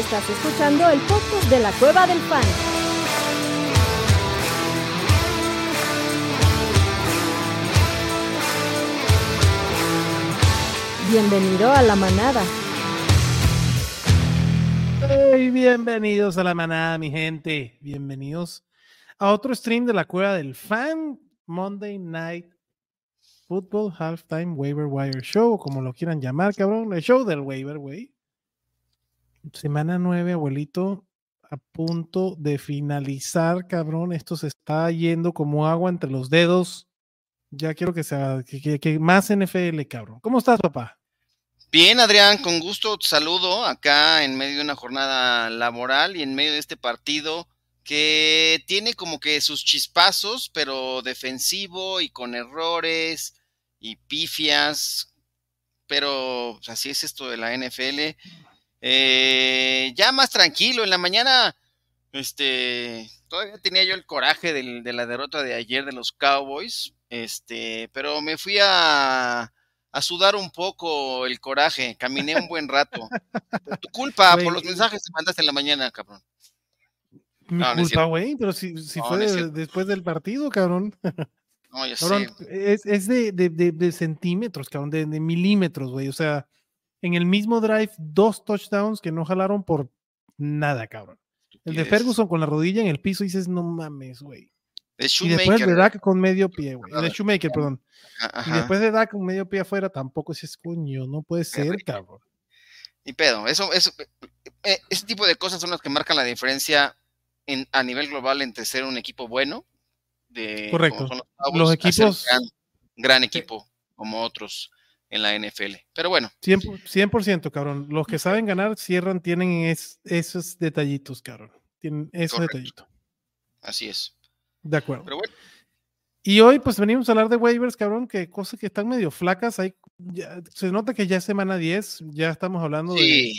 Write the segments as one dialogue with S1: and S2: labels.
S1: Estás escuchando el podcast de la Cueva del Fan. Bienvenido a la manada.
S2: Hey, bienvenidos a la manada, mi gente. Bienvenidos a otro stream de la Cueva del Fan Monday Night Football Halftime Waiver Wire Show, como lo quieran llamar, cabrón. El show del waiver, güey. Semana 9, abuelito, a punto de finalizar, cabrón. Esto se está yendo como agua entre los dedos. Ya quiero que sea que, que más NFL, cabrón. ¿Cómo estás, papá?
S3: Bien, Adrián, con gusto te saludo acá en medio de una jornada laboral y en medio de este partido que tiene como que sus chispazos, pero defensivo y con errores y pifias, pero así es esto de la NFL. Eh, ya más tranquilo, en la mañana, este, todavía tenía yo el coraje de la derrota de ayer de los Cowboys, este, pero me fui a a sudar un poco el coraje. Caminé un buen rato. Tu culpa, por los mensajes que mandaste en la mañana, cabrón.
S2: Mi culpa, güey, pero si, fue después del partido, cabrón.
S3: No, ya
S2: Es, es de, de, de, centímetros, cabrón, de, milímetros, güey. O sea, en el mismo drive, dos touchdowns que no jalaron por nada, cabrón. El de Ferguson con la rodilla en el piso, dices, no mames, güey. Y después de Dak con medio pie, güey. De Shoemaker, perdón. Y después de Dak con medio pie afuera, tampoco es coño, no puede ser, cabrón.
S3: Y pedo, eso, eso, eh, ese tipo de cosas son las que marcan la diferencia en, a nivel global entre ser un equipo bueno, de,
S2: Correcto. Los, equipos.
S3: Gran, equipo, como otros en la NFL. Pero bueno.
S2: 100%, cabrón. Los que saben ganar cierran, tienen esos detallitos, cabrón. Tienen esos detallitos.
S3: Así es.
S2: De acuerdo. Y hoy, pues venimos a hablar de waivers, cabrón, que cosas que están medio flacas. Hay, se nota que ya es semana 10, ya estamos hablando de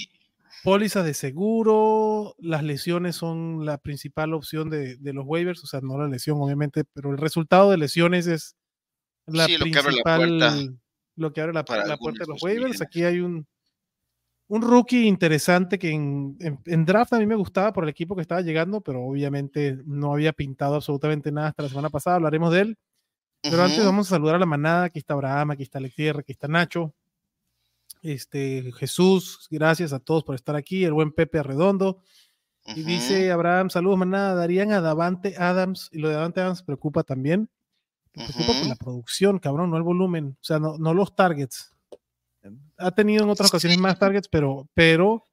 S2: pólizas de seguro, las lesiones son la principal opción de, los waivers, o sea, no la lesión, obviamente, pero el resultado de lesiones es la principal, lo que abre la, la puerta de los waivers. Aquí hay un, un rookie interesante que en, draft a mí me gustaba por el equipo que estaba llegando, pero obviamente no había pintado absolutamente nada hasta la semana pasada. Hablaremos de él. Pero antes vamos a saludar a la manada. Aquí está Abraham, aquí está Alexierre, aquí está Nacho. Este, Jesús, gracias a todos por estar aquí. El buen Pepe Arredondo. Y dice Abraham, saludos manada, darían a Davante Adams, y lo de Davante Adams preocupa también. Me preocupa por la producción, cabrón, no el volumen, o sea, no, no los targets ha tenido en otras ocasiones más targets, pero, pero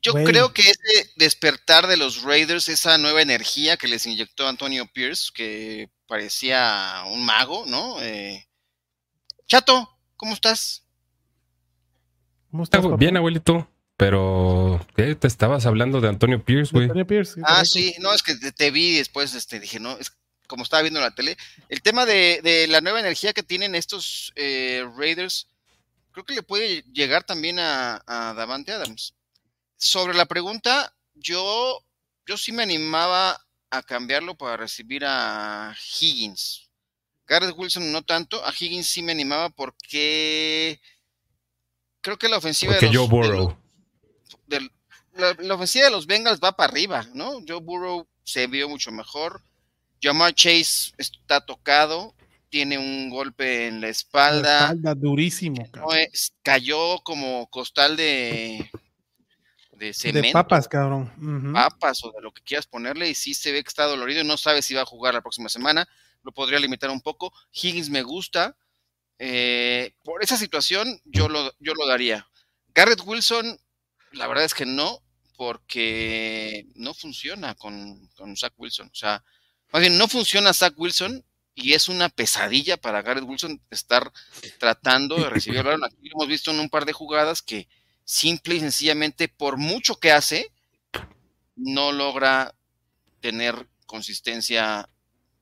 S3: yo creo que ese despertar de los Raiders, esa nueva energía que les inyectó Antonio Pierce, que parecía un mago, ¿no? Eh, Chato, ¿cómo estás?
S4: ¿Cómo estás? Bien, abuelito. Pero, ¿qué? Te estabas hablando de Antonio Pierce, güey. Antonio
S3: Pierce. ah, sí, no, es que te, vi después, este, dije, no, es como estaba viendo en la tele. El tema de, la nueva energía que tienen estos eh, Raiders creo que le puede llegar también a, Davante Adams. Sobre la pregunta, yo, yo sí me animaba a cambiarlo para recibir a Higgins. Garrett Wilson no tanto, a Higgins sí me animaba porque creo que la ofensiva
S4: de los, Burrow.
S3: la, ofensiva de los Bengals va para arriba, ¿no? Joe Burrow se vio mucho mejor. Jamar Chase está tocado tiene un golpe en la espalda.
S2: espalda durísimo.
S3: cayó como costal de, de cemento.
S2: De papas, cabrón.
S3: Papas o de lo que quieras ponerle. Y sí se ve que está dolorido y no sabe si va a jugar la próxima semana. Lo podría limitar un poco. Higgins me gusta. Eh, por esa situación yo lo, yo lo daría. Garrett Wilson, la verdad es que no, porque no funciona con, con Zach Wilson. O sea, más bien no funciona Zach Wilson y es una pesadilla para Garrett Wilson estar tratando de recibir el balón. Aquí lo hemos visto en un par de jugadas que simple y sencillamente, por mucho que hace, no logra tener consistencia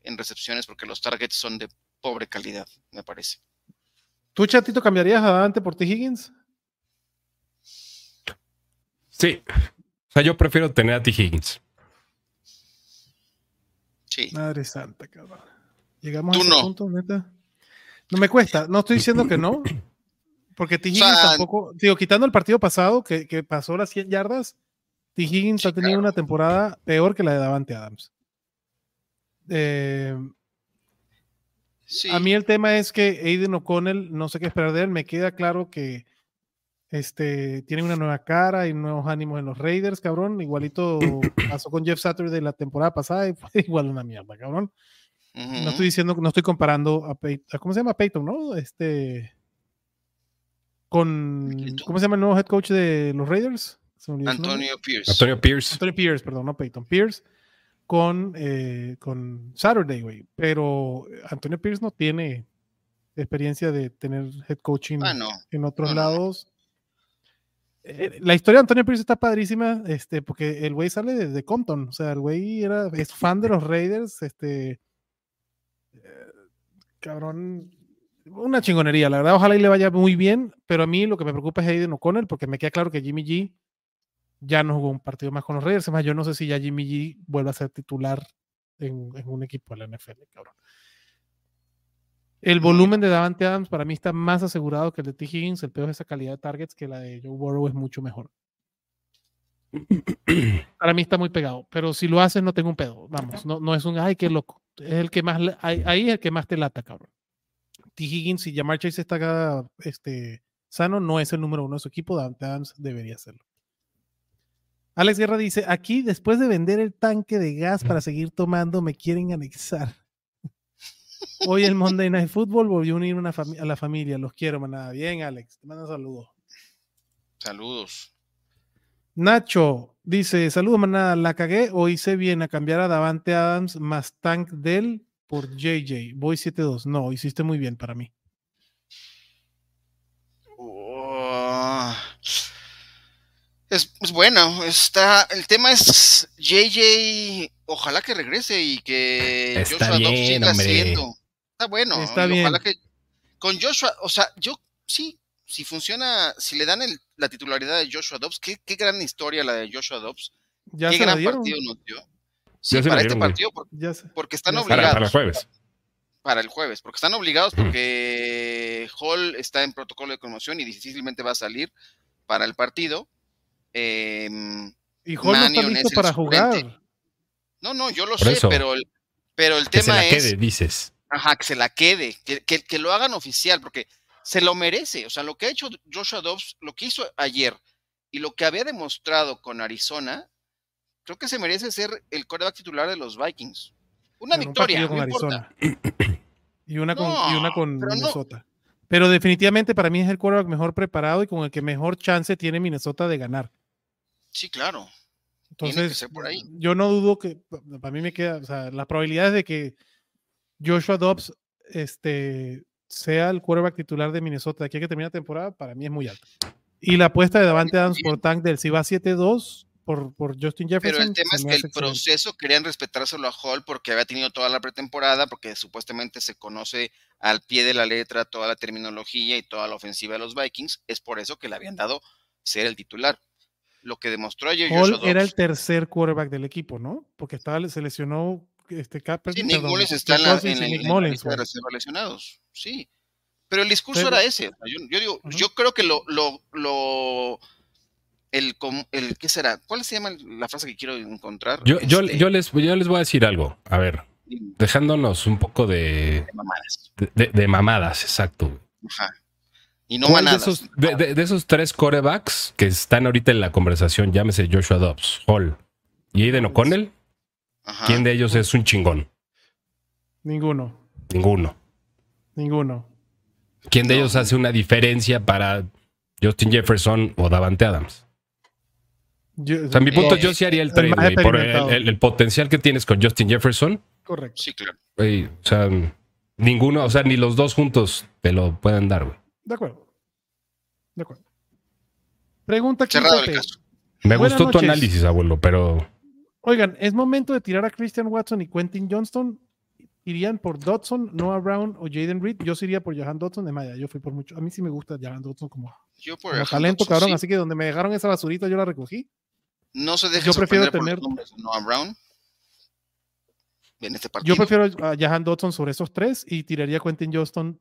S3: en recepciones porque los targets son de pobre calidad, me parece.
S2: ¿Tú, Chatito, cambiarías adelante por T. Higgins?
S4: Sí. O sea, yo prefiero tener a T. Higgins.
S2: Sí. Madre santa, cabrón. Llegamos a ese punto, neta. No me cuesta, no estoy diciendo que no, Porque T. Higgins tampoco, digo, quitando el partido pasado que, que pasó las 100 yardas, T. Higgins ha tenido una temporada peor que la de Davante Adams. Eh, a mí el tema es que Aiden O'Connell, no sé qué esperar de él, me queda claro que este, tiene una nueva cara y nuevos ánimos en los Raiders, cabrón. Igualito pasó con Jeff Saturday la temporada pasada y fue igual una mierda, cabrón. No estoy diciendo, no estoy comparando a Peyton, ¿cómo se llama Peyton, no? Este, con, ¿cómo se llama el nuevo head coach de los Raiders?
S3: Antonio Pierce.
S4: Antonio Pierce.
S2: Antonio Pierce, perdón, no Peyton Pierce con, eh, con Saturday, güey. Pero Antonio Pierce no tiene experiencia de tener head coaching ah, en otros lados. Eh, la historia de Antonio Pierce está padrísima, este, porque el güey sale de, Compton, o sea, el güey era, es fan de los Raiders, este, eh, cabrón, una chingonería, la verdad, ojalá y le vaya muy bien, pero a mí lo que me preocupa es Aiden O'Connell, porque me queda claro que Jimmy G ya no jugó un partido más con los Raiders. Además, yo no sé si ya Jimmy G vuelve a ser titular en, un equipo de la NFL, cabrón. El volumen de Davante Adams para mí está más asegurado que el de T. Higgins. El peor de esa calidad de targets que la de Joe Burrow es mucho mejor. Para mí está muy pegado, pero si lo haces no tengo un pedo. Vamos, no, no es un ay, qué loco. Es el que más, ahí, es el que más te lata, cabrón. T. Higgins, si Jamar Chase está este, sano, no es el número uno de su equipo. Davante Adams debería serlo. Alex Guerra dice, aquí después de vender el tanque de gas para seguir tomando, me quieren anexar. Hoy el Monday Night Football volvió a unir una a la familia. Los quiero, manada. Bien, Alex. Te mando saludos.
S3: Saludos.
S2: Nacho dice, saludos, manada. La cagué o hice bien a cambiar a Davante Adams más Tank Dell por JJ. Voy 7-2. No, hiciste muy bien para mí.
S3: Es, bueno, está, el tema es JJ, ojalá que regrese y que
S4: está Joshua bien, siga
S3: haciendo. Está bueno, está bien. ojalá que con Joshua, o sea, yo sí, si funciona, si le dan la titularidad de Joshua Dobbs, qué, qué gran historia la de Joshua Dobbs.
S2: Ya
S3: qué
S2: gran
S3: partido nos dio. Sí, para este partido, porque, están obligados.
S4: Para, el jueves.
S3: Para el jueves, porque están obligados porque Hall está en protocolo de conmoción y difícilmente va a salir para el partido. Em,
S2: y Hall no está listo para jugar.
S3: No, no, yo lo sé, pero el, pero el tema
S4: se la
S3: es.
S4: Quede, dices.
S3: Ajá, que se la quede, que, que, lo hagan oficial, porque se lo merece. O sea, lo que ha hecho Joshua Dobbs, lo que hizo ayer y lo que había demostrado con Arizona, creo que se merece ser el coreback titular de los Vikings. Una victoria. con Arizona.
S2: Y una con, y una con Minnesota. Pero definitivamente para mí es el quarterback mejor preparado y con el que mejor chance tiene Minnesota de ganar.
S3: Sí, claro.
S2: Entonces, yo no dudo que, para mí me queda, o sea, las probabilidades de que Joshua Dobbs este, sea el quarterback titular de Minnesota de aquí a que termine la temporada, para mí es muy alta. Y la apuesta de Davante Adams por Tank del si va 7-2 por, por, Justin Jefferson.
S3: Pero el tema es que el proceso querían respetárselo a Hall porque había tenido toda la pretemporada, porque supuestamente se conoce al pie de la letra toda la terminología y toda la ofensiva de los Vikings. Es por eso que le habían dado ser el titular lo que demostró ayer
S2: Hall era el tercer quarterback del equipo, ¿no? Porque estaba, se lesionó este
S3: Capper. Sí, Nick Mullins está en la, en, lista de lesionados. Sí. Pero el discurso era ese. Yo, digo, yo creo que lo, lo, lo el, el, ¿qué será? ¿Cuál se llama la frase que quiero encontrar?
S4: Yo, yo, este yo, les, yo les voy a decir algo. A ver, dejándonos un poco de, de mamadas. De, de mamadas, exacto.
S3: Ajá. Y no De
S4: esos, de, esos, tres corebacks que están ahorita en la conversación, llámese Joshua Dobbs, Hall y Aiden O'Connell, ¿quién de ellos es un chingón?
S2: Ninguno.
S4: Ninguno.
S2: Ninguno.
S4: ¿Quién de ellos hace una diferencia para Justin Jefferson o Davante Adams? o sea, a mi punto, yo sí haría el trade, por el, potencial que tienes con Justin Jefferson.
S2: Correcto.
S3: Sí, claro.
S4: o sea, ninguno, o sea, ni los dos juntos te lo pueden dar, güey.
S2: De acuerdo. De acuerdo. Pregunta aquí.
S4: Me gustó tu análisis, abuelo, pero.
S2: Oigan, ¿es momento de tirar a Christian Watson y Quentin Johnston? ¿Irían por Dodson, Noah Brown o Jaden Reed? Yo sí iría por Jahan Dodson. De Maya, yo fui por mucho. A mí sí me gusta Jahan Dodson como,
S3: yo por
S2: talento, cabrón. Así que donde me dejaron esa basurita, yo la recogí.
S3: No se deje yo prefiero tener Noah Brown. En este
S2: yo prefiero a Jahan Dodson sobre esos tres y tiraría a Quentin Johnston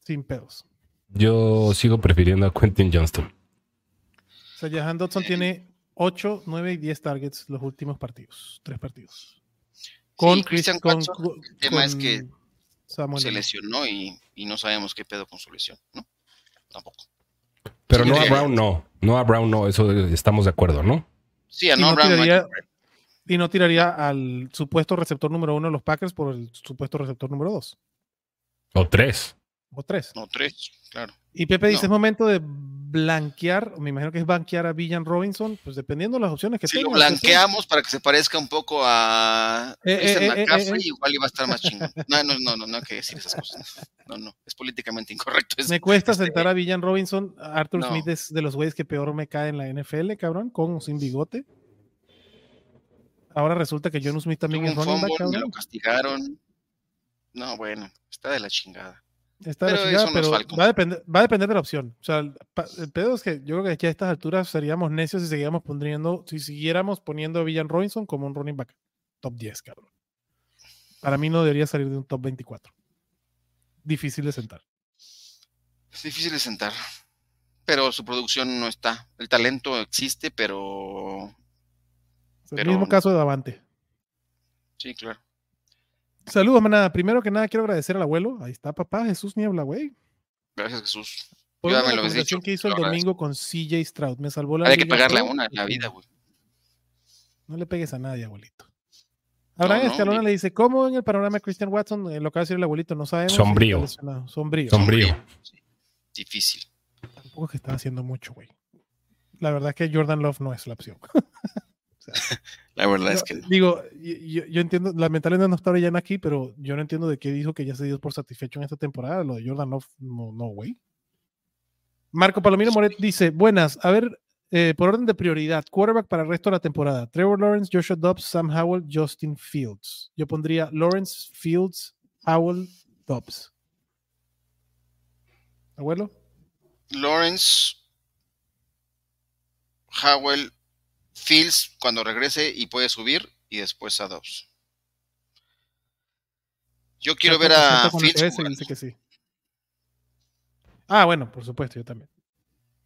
S2: sin pedos.
S4: Yo sigo prefiriendo a Quentin Johnston.
S2: O sea, Jahan Dodson tiene 8, 9 y 10 targets los últimos partidos. Tres partidos.
S3: Con Christian con, El tema es que se lesionó y, no sabemos qué pedo con su lesión, ¿no? Tampoco.
S4: Pero no a Brown no. No a Brown no, eso estamos de acuerdo, ¿no?
S3: Sí, a no, Brown
S2: Y no tiraría al supuesto receptor número uno de los Packers por el supuesto receptor número dos.
S4: O tres.
S2: O tres.
S3: O tres, claro.
S2: Y Pepe dice, es momento de blanquear, me imagino que es blanquear a Villan Robinson, pues dependiendo de las opciones que
S3: si lo blanqueamos para que se parezca un poco a eh, eh, eh, McCaffrey, igual iba a estar más chingón. No, no, no, no, no hay que decir esas cosas. No, no, es políticamente incorrecto.
S2: me cuesta este sentar a Villan Robinson. Arthur Smith es de los güeyes que peor me cae en la NFL, cabrón, con o sin bigote. Ahora resulta que John Smith también es running back,
S3: cabrón. Me lo castigaron. No, bueno, está de la chingada.
S2: Está pero, pero va, a depender, va a depender de la opción. O sea, el, pedo es que yo creo que aquí a estas alturas seríamos necios si seguíamos poniendo, si siguiéramos poniendo a Villan Robinson como un running back top 10, cabrón. Para mí no debería salir de un top 24. Difícil de sentar.
S3: Es difícil de sentar. Pero su producción no está. El talento existe, pero.
S2: el mismo caso de Davante.
S3: Sí, claro.
S2: Saludos, manada. Primero que nada, quiero agradecer al abuelo. Ahí está, papá. Jesús Niebla, güey.
S3: Gracias, Jesús.
S2: Por la conversación que hizo el domingo con CJ Stroud. Me salvó la
S3: Hay que pagarle a una en la vida, güey.
S2: No le pegues a nadie, abuelito. Abraham no, Escalona le dice, ¿cómo en el panorama de Christian Watson, lo que va a decir el abuelito, no sabemos.
S4: Sombrío.
S2: Sombrío.
S4: Sombrío.
S3: Difícil.
S2: Tampoco es que está haciendo mucho, güey. La verdad es que Jordan Love no es la opción.
S3: la verdad es que.
S2: Digo, yo, entiendo, lamentablemente no está Orellana aquí, pero yo no entiendo de qué dijo que ya se dio por satisfecho en esta temporada. Lo de Jordan Love, no, no, güey. Marco Palomino Moret dice: Buenas, a ver, eh, por orden de prioridad, quarterback para el resto de la temporada: Trevor Lawrence, Joshua Dobbs, Sam Howell, Justin Fields. Yo pondría Lawrence, Fields, Howell, Dobbs. ¿Abuelo?
S3: Lawrence, Howell, Fields cuando regrese y puede subir y después a Dobbs. Yo quiero ver a Fields.
S2: Ah, bueno, por supuesto, yo también.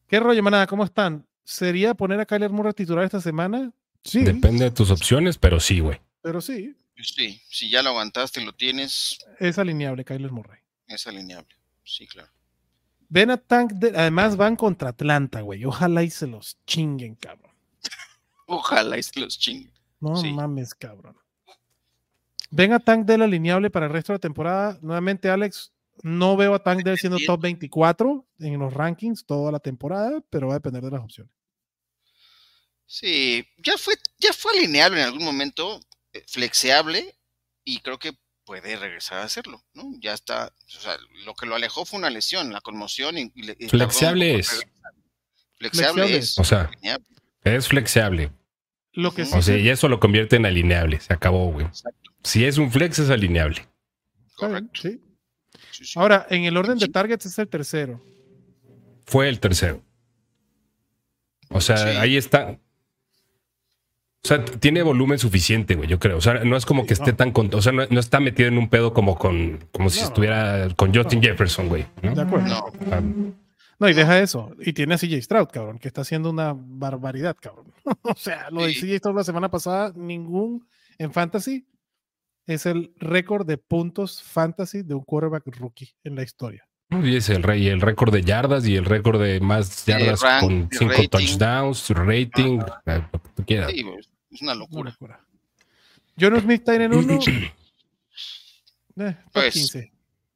S2: ¿Qué rollo, manada? ¿Cómo están? ¿Sería poner a Kyler Murray titular esta semana?
S4: Sí. Depende de tus opciones, pero sí, güey.
S2: Pero sí.
S3: Sí, si ya lo aguantaste y lo tienes.
S2: Es alineable, Kyler Murray.
S3: Es alineable, sí, claro.
S2: Ven a Tank, además van contra Atlanta, güey. Ojalá y se los chinguen, cabrón.
S3: Ojalá y se los chinguen.
S2: No mames, cabrón. Venga Tank Dell alineable para el resto de la temporada. Nuevamente, Alex, no veo a Tank Dell siendo top 24 en los rankings toda la temporada, pero va a depender de las opciones.
S3: Sí, ya fue, ya fue alineable en algún momento, eh, flexiable, y creo que puede regresar a hacerlo, ¿no? Ya está, o sea, lo que lo alejó fue una lesión, la conmoción. Y,
S4: flexiable es.
S3: Flexiable, es.
S4: O sea, es flexible.
S2: Lo que
S4: o sea, y eso lo convierte en alineable. Se acabó, güey. Si es un flex, es alineable.
S2: Correcto. Sí. Ahora, en el orden de targets es el tercero.
S4: Fue el tercero. O sea, ahí está. O sea, tiene volumen suficiente, güey, yo creo. O sea, no es como que esté tan... Con, o sea, no, está metido en un pedo como con... Como si estuviera con Justin Jefferson, güey.
S2: De acuerdo. Ah, no, y deja eso. Y tiene a CJ Stroud, cabrón, que está haciendo una barbaridad, cabrón. o sea, lo de CJ Stroud la semana pasada, ningún en fantasy es el récord de puntos fantasy de un quarterback rookie en la historia.
S4: Y es el rey, el récord de yardas y el récord de más yardas con cinco touchdowns, rating, eh, lo que tú quieras.
S3: Sí, es una locura.
S2: John Smith está en uno. eh, pues, 15.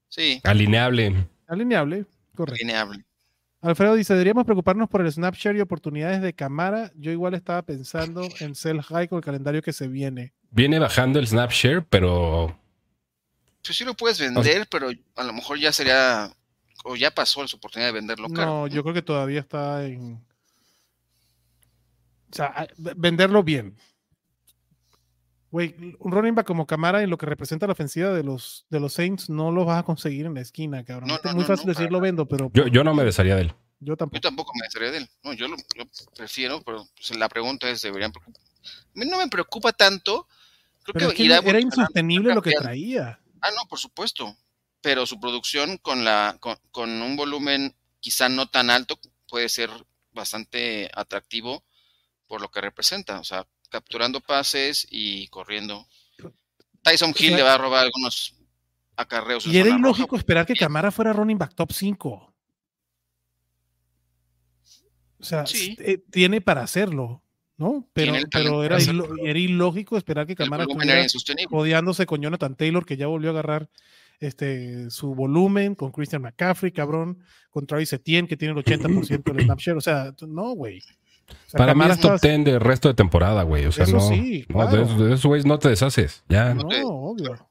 S3: Sí.
S4: Alineable.
S2: Alineable, correcto.
S3: Alineable.
S2: Alfredo dice, deberíamos preocuparnos por el Snapshare y oportunidades de cámara. Yo igual estaba pensando en Sell High con el calendario que se viene.
S4: Viene bajando el Snapshare, pero...
S3: Pues sí lo puedes vender, pero a lo mejor ya sería... O ya pasó su oportunidad de venderlo caro.
S2: No, yo creo que todavía está en... O sea, venderlo bien. Güey, un running back como Camara en lo que representa la ofensiva de los, de los Saints no lo vas a conseguir en la esquina, cabrón. es muy fácil decirlo vendo, pero.
S4: Yo, no me desharía de él.
S2: Yo tampoco.
S3: Yo tampoco me desharía de él. No, yo lo, prefiero, pero pues, la pregunta es: ¿deberían preocupar? A mí no me preocupa tanto.
S2: Creo que, era insostenible lo que traía.
S3: Ah, no, por supuesto. pero su producción con, la, con, un volumen quizá no tan alto puede ser bastante atractivo por lo que representa, o sea, capturando pases y corriendo. Tyson Hill le va a robar algunos acarreos.
S2: Y era ilógico esperar que Camara fuera running back top 5. O sea, eh, tiene para hacerlo, ¿no? Pero, pero era, ilógico esperar que Camara estuviera rodeándose con Jonathan Taylor, que ya volvió a agarrar este, su volumen, con Christian McCaffrey, cabrón, con Travis Etienne, que tiene el 80% del snapshare. O sea, no, güey.
S4: Para mí es top 10 del resto de temporada, güey. O sea, no, sí, de, esos güeyes no te deshaces. Ya.
S2: No, obvio.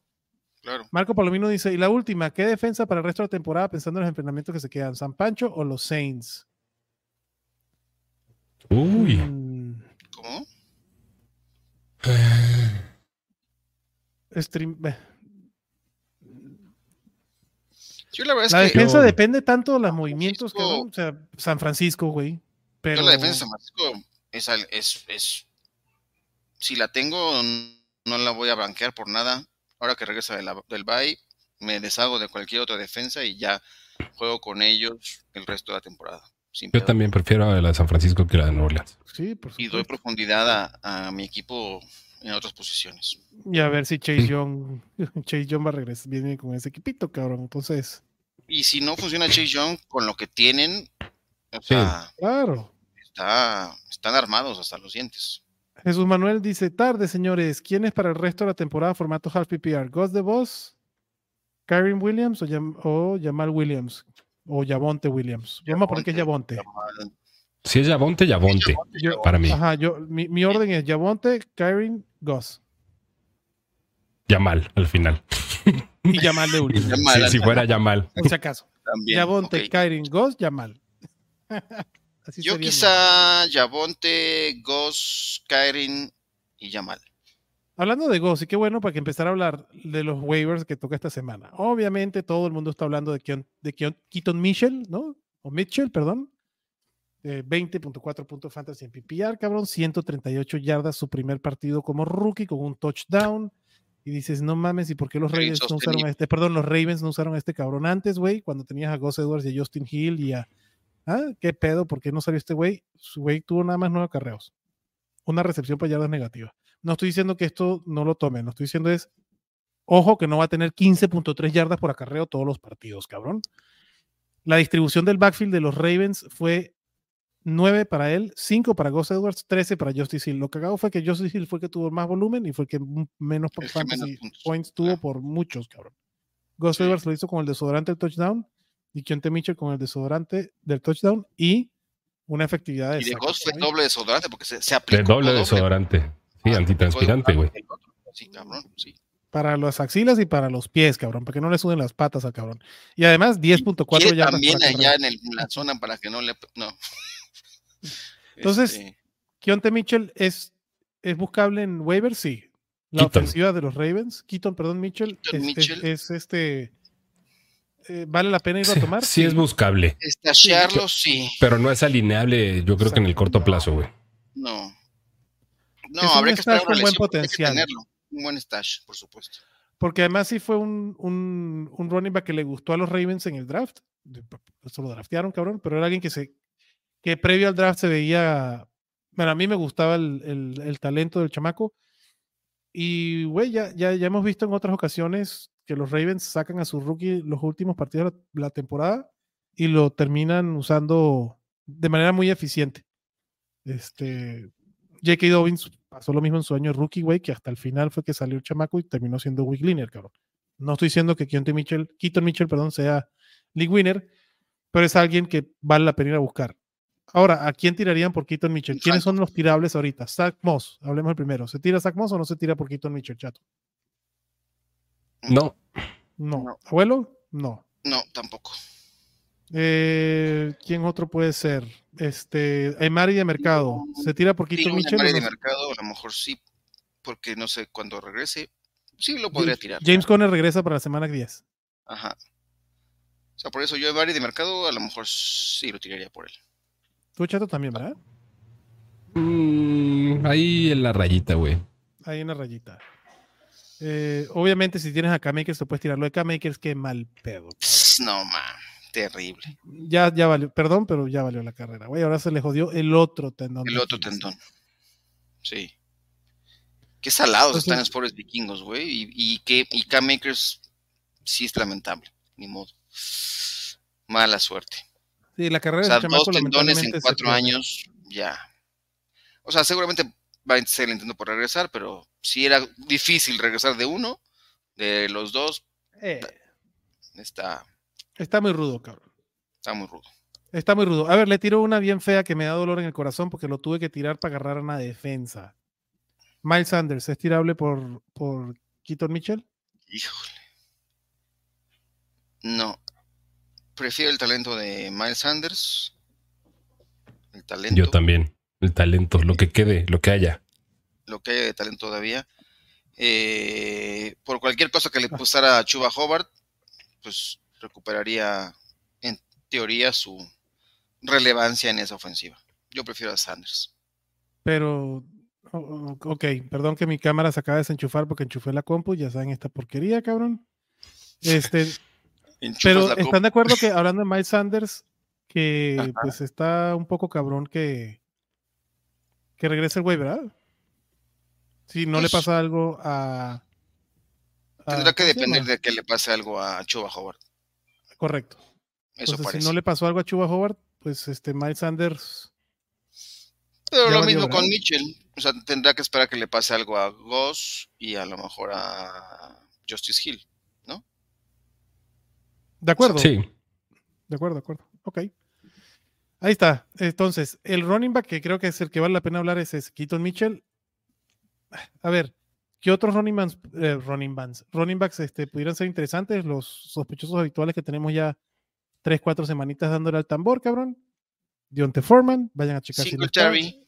S2: Claro. Marco Palomino dice, y la última, ¿qué defensa para el resto de la temporada pensando en los enfrentamientos que se quedan? ¿San Pancho o los Saints?
S4: Uy. Mm. ¿Cómo?
S2: Stream... la, defensa depende tanto de los movimientos que, o sea, San Francisco, güey. Pero
S3: la defensa de San Francisco es, es, si la tengo, no la voy a banquear por nada. Ahora que regresa del bye, me deshago de cualquier otra defensa y ya juego con ellos el resto de la temporada.
S4: Yo también prefiero a la de San Francisco que la de Nueva Orleans.
S2: Sí, por
S3: Y doy profundidad a, mi equipo en otras posiciones.
S2: Y a ver si Chase Young, Chase Young va a regresar, viene con ese equipito, cabrón. Entonces.
S3: Y si no funciona Chase Young con lo que tienen, o sea,
S2: claro.
S3: Está, están armados hasta los dientes.
S2: Jesús Manuel dice, tarde, señores, ¿quién es para el resto de la temporada formato half PPR? ¿Ghost the Boss? ¿Kyron Williams o, o Jamal Williams? o Yavonte Williams. Vamos a poner que es Yavonte.
S4: Si es Yavonte, Yavonte. para mí.
S2: Ajá, yo, mi, orden es Yavonte, Kyrin, Goss.
S4: Yamal al final.
S2: Y Yamal de último.
S4: si fuera Yamal.
S2: En si acaso. Yavonte, Kyrin, Goss, Yamal.
S3: yo quizá Yavonte, Goss, Kyrin y Yamal.
S2: Hablando de Goss, y qué bueno para que empezar a hablar de los waivers que toca esta semana. Obviamente todo el mundo está hablando de, Keaton, de Keaton Mitchell, ¿no? O Mitchell, perdón. 20.4 puntos fantasy en PPR, cabrón. 138 yardas su primer partido como rookie con un touchdown. Y dices, no mames, ¿y por qué los Ravens no usaron a este? Perdón, los Ravens no usaron a este cabrón antes, güey, cuando tenías a Gus Edwards y a Justin Hill y a. ¿Ah? ¿Qué pedo? ¿Por qué no salió este güey? Su güey tuvo nada más nueve carreos. Una recepción para yardas negativas. No estoy diciendo que esto no lo tome, no estoy diciendo es, ojo que no va a tener 15.3 yardas por acarreo todos los partidos, cabrón. La distribución del backfield de los Ravens fue 9 para él, 5 para Gus Edwards, 13 para Justice Hill. Lo cagado fue que Justice Hill fue el que tuvo más volumen y fue el que menos, points tuvo por muchos, cabrón. Gus Edwards lo hizo con el desodorante del touchdown y Keontae Mitchell con el desodorante del touchdown y una efectividad de.
S3: Y de Gus fue doble desodorante porque se, se aplicó.
S4: De doble desodorante. Sí, ah, antitranspirante, güey.
S3: Sí, cabrón, sí.
S2: Para las axilas y para los pies, cabrón, para que no le suben las patas al cabrón. Y además 10.4
S3: yardas. También allá en, la zona para que no le. No.
S2: Entonces, este... Keontae Mitchell es, es buscable en waivers, sí. La ofensiva de los Ravens, Keaton, perdón, Mitchell, es, este. Eh, ¿Vale la pena ir a tomar?
S4: Sí, es buscable.
S3: Estashearlo, sí.
S4: Pero no es alineable, yo creo que en el corto plazo, güey.
S3: No. No, habría que esperar un buen potencial. Un buen stash, por supuesto.
S2: Porque además sí fue un, un, un, running back que le gustó a los Ravens en el draft. Eso lo draftearon, cabrón, pero era alguien que se que previo al draft se veía. Bueno, a mí me gustaba el, el, el talento del chamaco. Y, güey, ya, ya, ya, hemos visto en otras ocasiones que los Ravens sacan a su rookie los últimos partidos de la temporada y lo terminan usando de manera muy eficiente. Este, J.K. Dobbins pasó lo mismo en su año rookie, güey, que hasta el final fue que salió el chamaco y terminó siendo week winner, cabrón. No estoy diciendo que Keaton Mitchell, Keaton Mitchell, perdón, sea league winner, pero es alguien que vale la pena ir a buscar. Ahora, ¿a quién tirarían por Keaton Mitchell? ¿Quiénes son los tirables ahorita? Zach Moss, hablemos el primero. ¿Se tira Zach Moss o no se tira por Keaton Mitchell, chato?
S4: No.
S2: No. ¿Abuelo? No.
S3: No, tampoco.
S2: Eh, ¿Quién otro puede ser? Este, Mari de Mercado. ¿Se tira por Quito Mitchell?
S3: de Mercado, a lo mejor sí, porque no sé cuándo regrese. Sí, lo podría tirar.
S2: James Conner regresa para la semana 10.
S3: Ajá. O sea, por eso yo Mari de Mercado, a lo mejor sí lo tiraría por él.
S2: Tú, Chato, también, ¿verdad?
S4: Mm, ahí en la rayita, güey.
S2: Ahí en la rayita. Eh, obviamente, si tienes a K-Makers, te puedes tirarlo de K-Makers, qué mal pedo.
S3: No, man, terrible.
S2: Ya, ya valió, perdón, pero ya valió la carrera, güey. Ahora se le jodió el otro tendón.
S3: El otro tendón. Sí. Qué salados están los pobres vikingos, güey. Y, y, que, y K-Makers sí es lamentable, ni modo. Mala suerte.
S2: Sí, la carrera
S3: o sea, dos tendones en cuatro años, ya. O sea, seguramente va a seguir intentando por regresar, pero si era difícil regresar de uno, de los dos,
S2: eh.
S3: está.
S2: Está muy rudo, cabrón.
S3: Está muy rudo.
S2: Está muy rudo. A ver, le tiro una bien fea que me da dolor en el corazón porque lo tuve que tirar para agarrar a una defensa. Miles Sanders, ¿es tirable por, por Keaton Mitchell?
S3: Híjole. No. Prefiero el talento de Miles Sanders. El talento.
S4: Yo también. El talento, lo que quede, lo que haya.
S3: Lo que haya de talento todavía. Eh, por cualquier cosa que le ah. pusiera a Chuba Hobart, pues recuperaría en teoría su relevancia en esa ofensiva. Yo prefiero a Sanders.
S2: Pero, ok, perdón que mi cámara se acaba de desenchufar porque enchufé la compu, ya saben esta porquería, cabrón. Este, pero están de acuerdo que hablando de Miles Sanders, que pues está un poco cabrón que que regrese el güey, ¿verdad? Si no le pues pasa algo a.
S3: tendrá que depender de que le pase algo a Chuba Howard.
S2: Correcto. Eso Entonces, si no le pasó algo a Chuba Howard, pues este Miles Sanders.
S3: Pero lo mismo con Mitchell. O sea, tendrá que esperar que le pase algo a Goss y a lo mejor a Justice Hill.
S2: De acuerdo.
S4: Sí.
S2: De acuerdo, de acuerdo. Ok. Ahí está. Entonces, el running back que creo que es el que vale la pena hablar es, Keaton Mitchell. A ver, ¿qué otros running, backs, eh, running, running backs este, pudieran ser interesantes? Los sospechosos habituales que tenemos ya tres, cuatro semanitas dándole al tambor, cabrón. Dionte Foreman, vayan a checar
S3: Singletary.
S2: si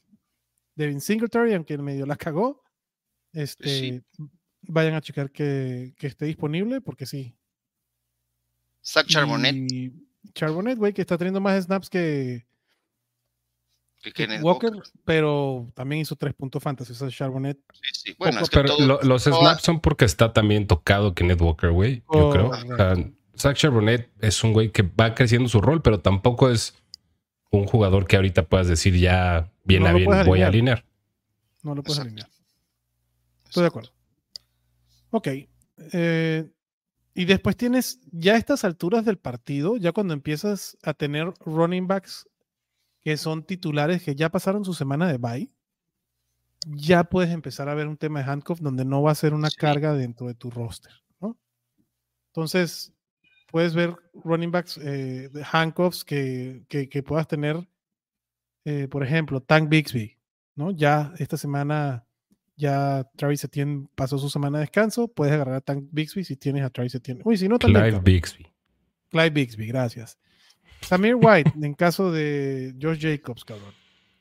S2: Devin Singletary, aunque en medio la cagó. Este, Vayan a checar que, esté disponible, porque sí.
S3: Zach Charbonnet.
S2: Charbonnet, güey, que está teniendo más snaps que, Walker, pero también hizo tres puntos fantasy. O Charbonnet.
S3: Sí, sí. Bueno,
S4: pero los snaps son porque está también tocado Kenneth Walker, güey. Yo creo. Zach Charbonnet es un güey que va creciendo su rol, pero tampoco es un jugador que ahorita puedas decir ya bien a bien voy a alinear.
S2: No lo puedes alinear. Estoy de acuerdo. Ok. Eh, y después tienes, ya a estas alturas del partido, ya cuando empiezas a tener running backs que son titulares que ya pasaron su semana de bye, ya puedes empezar a ver un tema de handcuff donde no va a ser una carga dentro de tu roster. ¿no? Entonces, puedes ver running backs eh, handcuffs que, que, puedas tener, eh, por ejemplo, Tank Bixby, ¿no? Ya esta semana ya Travis Etienne pasó su semana de descanso, puedes agarrar a Tank Bixby si tienes a Travis Etienne. Uy, si no,
S4: también. Clive Bixby.
S2: Clive Bixby, gracias. Samir White, en caso de Josh Jacobs, cabrón.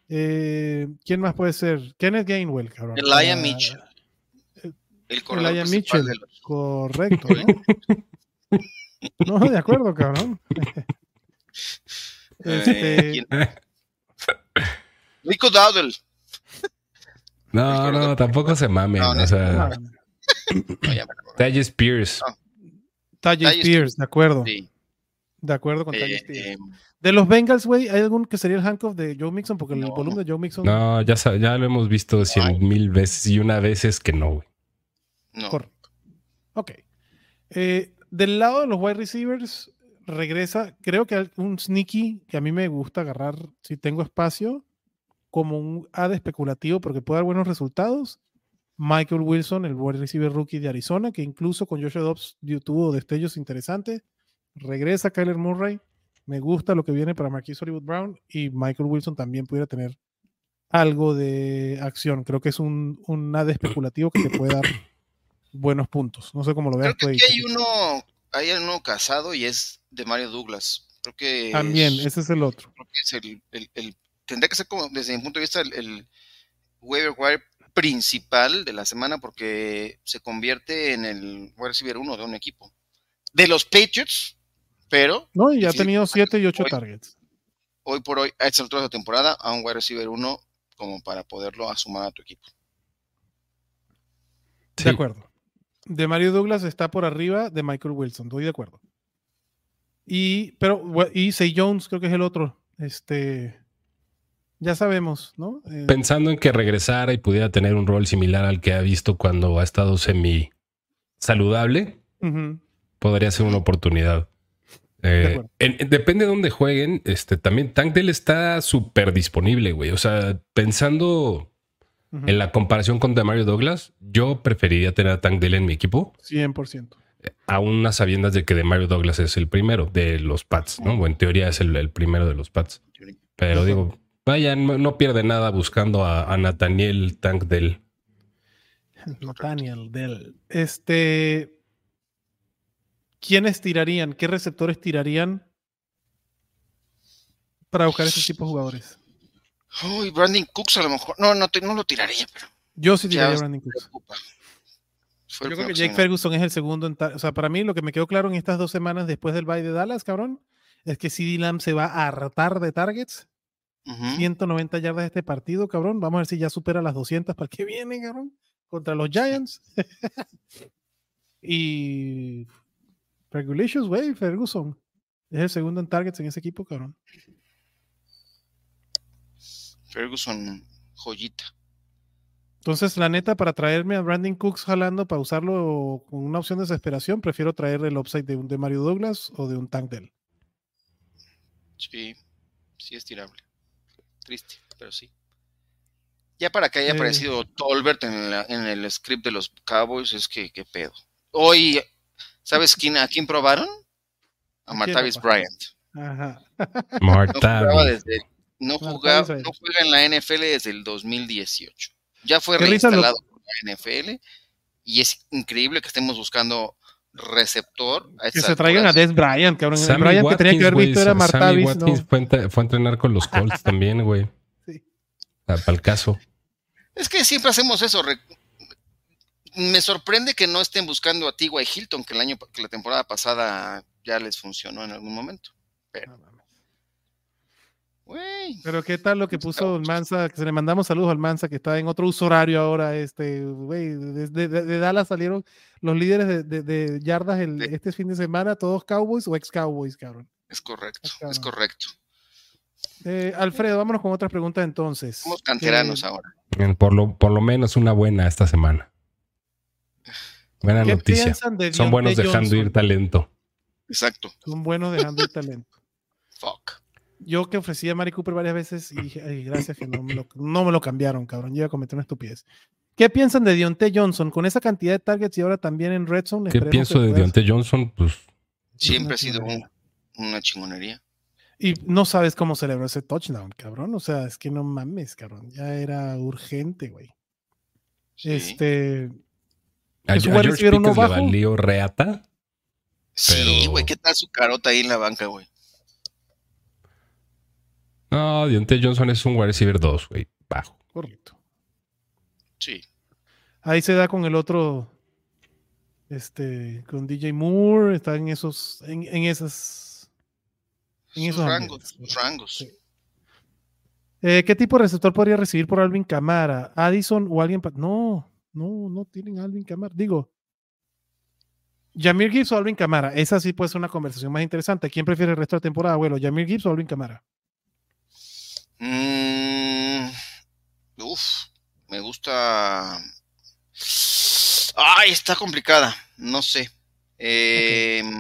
S2: Eh, ¿Quién más puede ser? Kenneth Gainwell, cabrón.
S3: Elijah Mitchell.
S2: El Elijah Mitchell, correcto, ¿no? no, de acuerdo, cabrón.
S3: este... Rico Dowdle.
S4: No, no, tampoco se mamen. No, o sea, Talle Spears.
S2: Talle Spears, de acuerdo. Sí. De acuerdo con eh, Spears. Eh, de los Bengals, güey, ¿hay algún que sería el handcuff de Joe Mixon? Porque el volumen de Joe Mixon.
S4: No, ya, ya lo hemos visto cien mil veces y una vez es que no, güey.
S3: No.
S2: Correcto. Ok. Eh, del lado de los wide receivers, regresa, creo que un sneaky que a mí me gusta agarrar si tengo espacio como un ad especulativo porque puede dar buenos resultados. Michael Wilson, el wide receiver rookie de Arizona, que incluso con Joshua Dobbs tuvo destellos interesantes. Regresa Kyler Murray. Me gusta lo que viene para Marquis Hollywood Brown y Michael Wilson también pudiera tener algo de acción. Creo que es un, un ad especulativo que te puede dar buenos puntos. No sé cómo lo veas.
S3: Creo que aquí hay uno, hay uno casado y es de Mario Douglas. Creo que
S2: también, ese es el otro.
S3: Creo que es el, el, el tendría que ser como, desde mi punto de vista, el, el waiver wire principal de la semana porque se convierte en el wide receiver uno de un equipo. De los Patriots, pero...
S2: No, y ha tenido 7 y 8 targets.
S3: Hoy por hoy, a esta altura de la temporada, a un wide receiver uno como para poderlo asumar a tu equipo.
S2: De acuerdo. De Mario Douglas está por arriba de Michael Wilson, estoy de acuerdo. Y, pero, y Say Jones creo que es el otro. Este, ya sabemos, ¿no?
S4: Eh, Pensando en que regresara y pudiera tener un rol similar al que ha visto cuando ha estado semi saludable, podría ser una oportunidad. Eh, depende de dónde jueguen. Este, también Tank Dell está súper disponible, güey. O sea, pensando en la comparación con Demario Douglas, yo preferiría tener a Tank Dell en mi equipo.
S2: 100%.
S4: Aún unas sabiendas de que Demario Douglas es el primero de los Pats, ¿no? O en teoría es el, primero de los Pats. Pero digo, vaya, no, pierde nada buscando a, Nathaniel Tank Dell.
S2: Nathaniel Dell. Este. ¿quiénes tirarían? ¿Qué receptores tirarían para buscar ese tipo de jugadores?
S3: Uy, Brandon Cooks a lo mejor. No, no, no lo tiraría, pero.
S2: Yo sí tiraría a Brandon Cooks. Yo creo que Jake Ferguson es el segundo. En o sea, para mí lo que me quedó claro en estas dos semanas después del bye de Dallas, cabrón, es que CD Lamb se va a hartar de targets. 190 yardas de este partido, cabrón. Vamos a ver si ya supera las 200 para el que viene, cabrón. Contra los Giants. y Regulations, güey, Ferguson. Es el segundo en targets en ese equipo, cabrón.
S3: Ferguson, joyita.
S2: Entonces, la neta, para traerme a Brandon Cooks jalando para usarlo con una opción de desesperación, prefiero traer el upside de un de Mario Douglas o de un Tank Dell.
S3: Sí, sí es tirable. Triste, pero sí. Ya para que haya eh. aparecido Tolbert en, en, el script de los Cowboys, es que qué pedo. Hoy ¿Sabes quién, a quién probaron? A Martavis Bryant. Ajá.
S4: Martavis.
S3: No, jugaba, no, juega en la NFL desde el 2018. Ya fue reinstalado por la NFL y es increíble que estemos buscando receptor.
S2: que se traigan a Des Bryant, cabrón. Sammy Bryant que tenía que haber visto era. Sammy Watkins
S4: fue, fue, a entrenar con los Colts también, güey. Sí. Para el caso.
S3: Es que siempre hacemos eso me sorprende que no estén buscando a Tigua y Hilton, que el año que la temporada pasada ya les funcionó en algún momento. Pero,
S2: pero qué tal lo que puso Mansa, que se le mandamos saludos al Mansa, que está en otro uso horario ahora, este, güey, desde de, Dallas salieron los líderes de, yardas este fin de semana, todos Cowboys o ex Cowboys, cabrón.
S3: Es correcto, es correcto.
S2: Eh, Alfredo, vámonos con otras preguntas entonces.
S3: Somos canteranos eh, ahora.
S4: Por lo, por lo menos una buena esta semana. Buena noticia. Son buenos dejando ir talento.
S3: Exacto.
S2: Son buenos dejando ir talento.
S3: Fuck.
S2: Yo que ofrecí a Mari Cooper varias veces y dije, ay, gracias que no me, lo, cambiaron, cabrón. Yo iba a cometer una estupidez. ¿Qué piensan de Dionte Johnson? Con esa cantidad de targets y ahora también en Red Zone.
S4: ¿Qué pienso de Dionte Johnson? Pues.
S3: Siempre ha sido una chingonería.
S2: Y no sabes cómo celebró ese touchdown, cabrón. O sea, es que no mames, cabrón. Ya era urgente, güey. Este.
S4: A, a George Pickens le valió reata.
S3: Sí, güey, ¿qué tal su carota ahí en la banca, güey?
S4: No, Dionte Johnson es un wide receiver 2, güey, bajo.
S2: Correcto.
S3: Sí.
S2: Ahí se da con el otro, este, con DJ Moore, está en esos, en, en esas,
S3: en esos rangos. rangos.
S2: Eh, ¿Qué tipo de receptor podría recibir por Alvin Camara? ¿Addison o alguien? No, no, no tienen a Alvin Camara. Digo, Jamir Gibbs o Alvin Camara. Esa sí puede ser una conversación más interesante. ¿Quién prefiere el resto de la temporada, abuelo? ¿Jamir Gibbs o Alvin Camara?
S3: Mm, uf, me gusta. Ay, está complicada. No sé.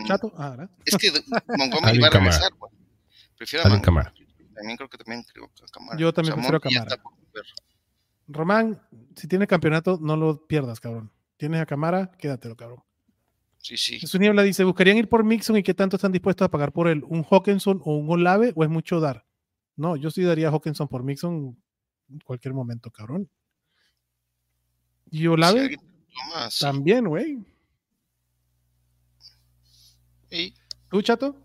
S2: Chato. Ah,
S3: es que Montgomery va a regresar. Prefiero
S4: a Camara.
S3: También creo que también creo que Camara.
S2: Yo también prefiero a Camara. Román, si tienes campeonato, no lo pierdas, cabrón. Tienes a Camara, quédatelo, cabrón.
S3: Sí, sí.
S2: Su niebla dice: ¿Buscarían ir por Mixon y qué tanto están dispuestos a pagar por él? ¿Un Hawkinson o un Olave o es mucho dar? No, yo sí daría a Hawkinson por Mixon en cualquier momento, cabrón. Y Olave también, güey.
S3: ¿Y?
S2: ¿Tú, chato?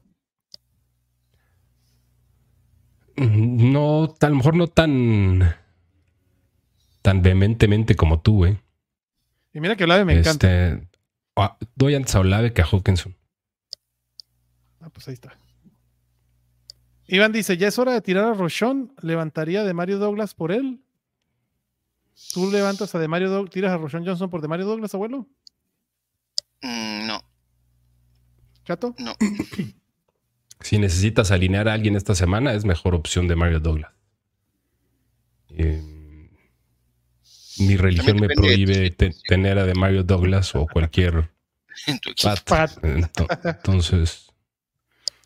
S4: No, a lo mejor no tan tan vehementemente como tú, güey.
S2: Y mira que Olave me encanta. Este,
S4: ah, doy antes a Olave que a Hawkinson.
S2: Ah, pues ahí está. Iván dice, ya es hora de tirar a Rochon. ¿Levantaría de Mario Douglas por él? ¿Tú levantas a de Mario Douglas, tiras a Rochon Johnson por de Mario Douglas, abuelo? ¿Chato?
S3: No.
S4: si necesitas alinear a alguien esta semana, es mejor opción de Mario Douglas. Eh, mi religión me prohíbe tener a de Mario Douglas o cualquier Pat. Entonces.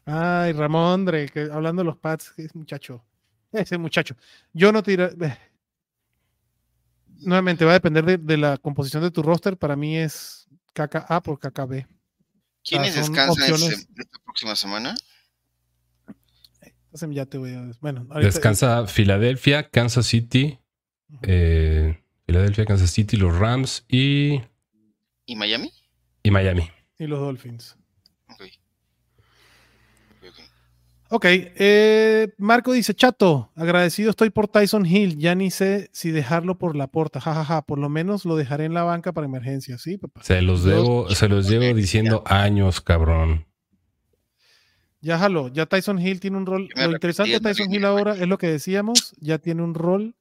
S2: Ay, Ramón, que hablando de los Pats, ese muchacho. Ese muchacho. Yo no tiro. Nuevamente, va a depender de, la composición de tu roster. Para mí es KKA por KKB.
S3: ¿Quiénes descansan esta próxima semana?
S2: Ya te voy a... Bueno,
S4: Descansa Filadelfia, Kansas City, eh, Filadelfia, Kansas City, los Rams y.
S3: ¿Y Miami?
S4: Y Miami.
S2: Y los Dolphins. Ok. Ok, eh, Marco dice, chato, agradecido estoy por Tyson Hill, ya ni sé si dejarlo por la puerta, jajaja, por lo menos lo dejaré en la banca para emergencia, ¿sí, papá?
S4: Se los debo, se los llevo diciendo años, cabrón.
S2: Ya jalo, ya Tyson Hill tiene un rol, lo interesante de Tyson Hill ahora es lo que decíamos, ya tiene un rol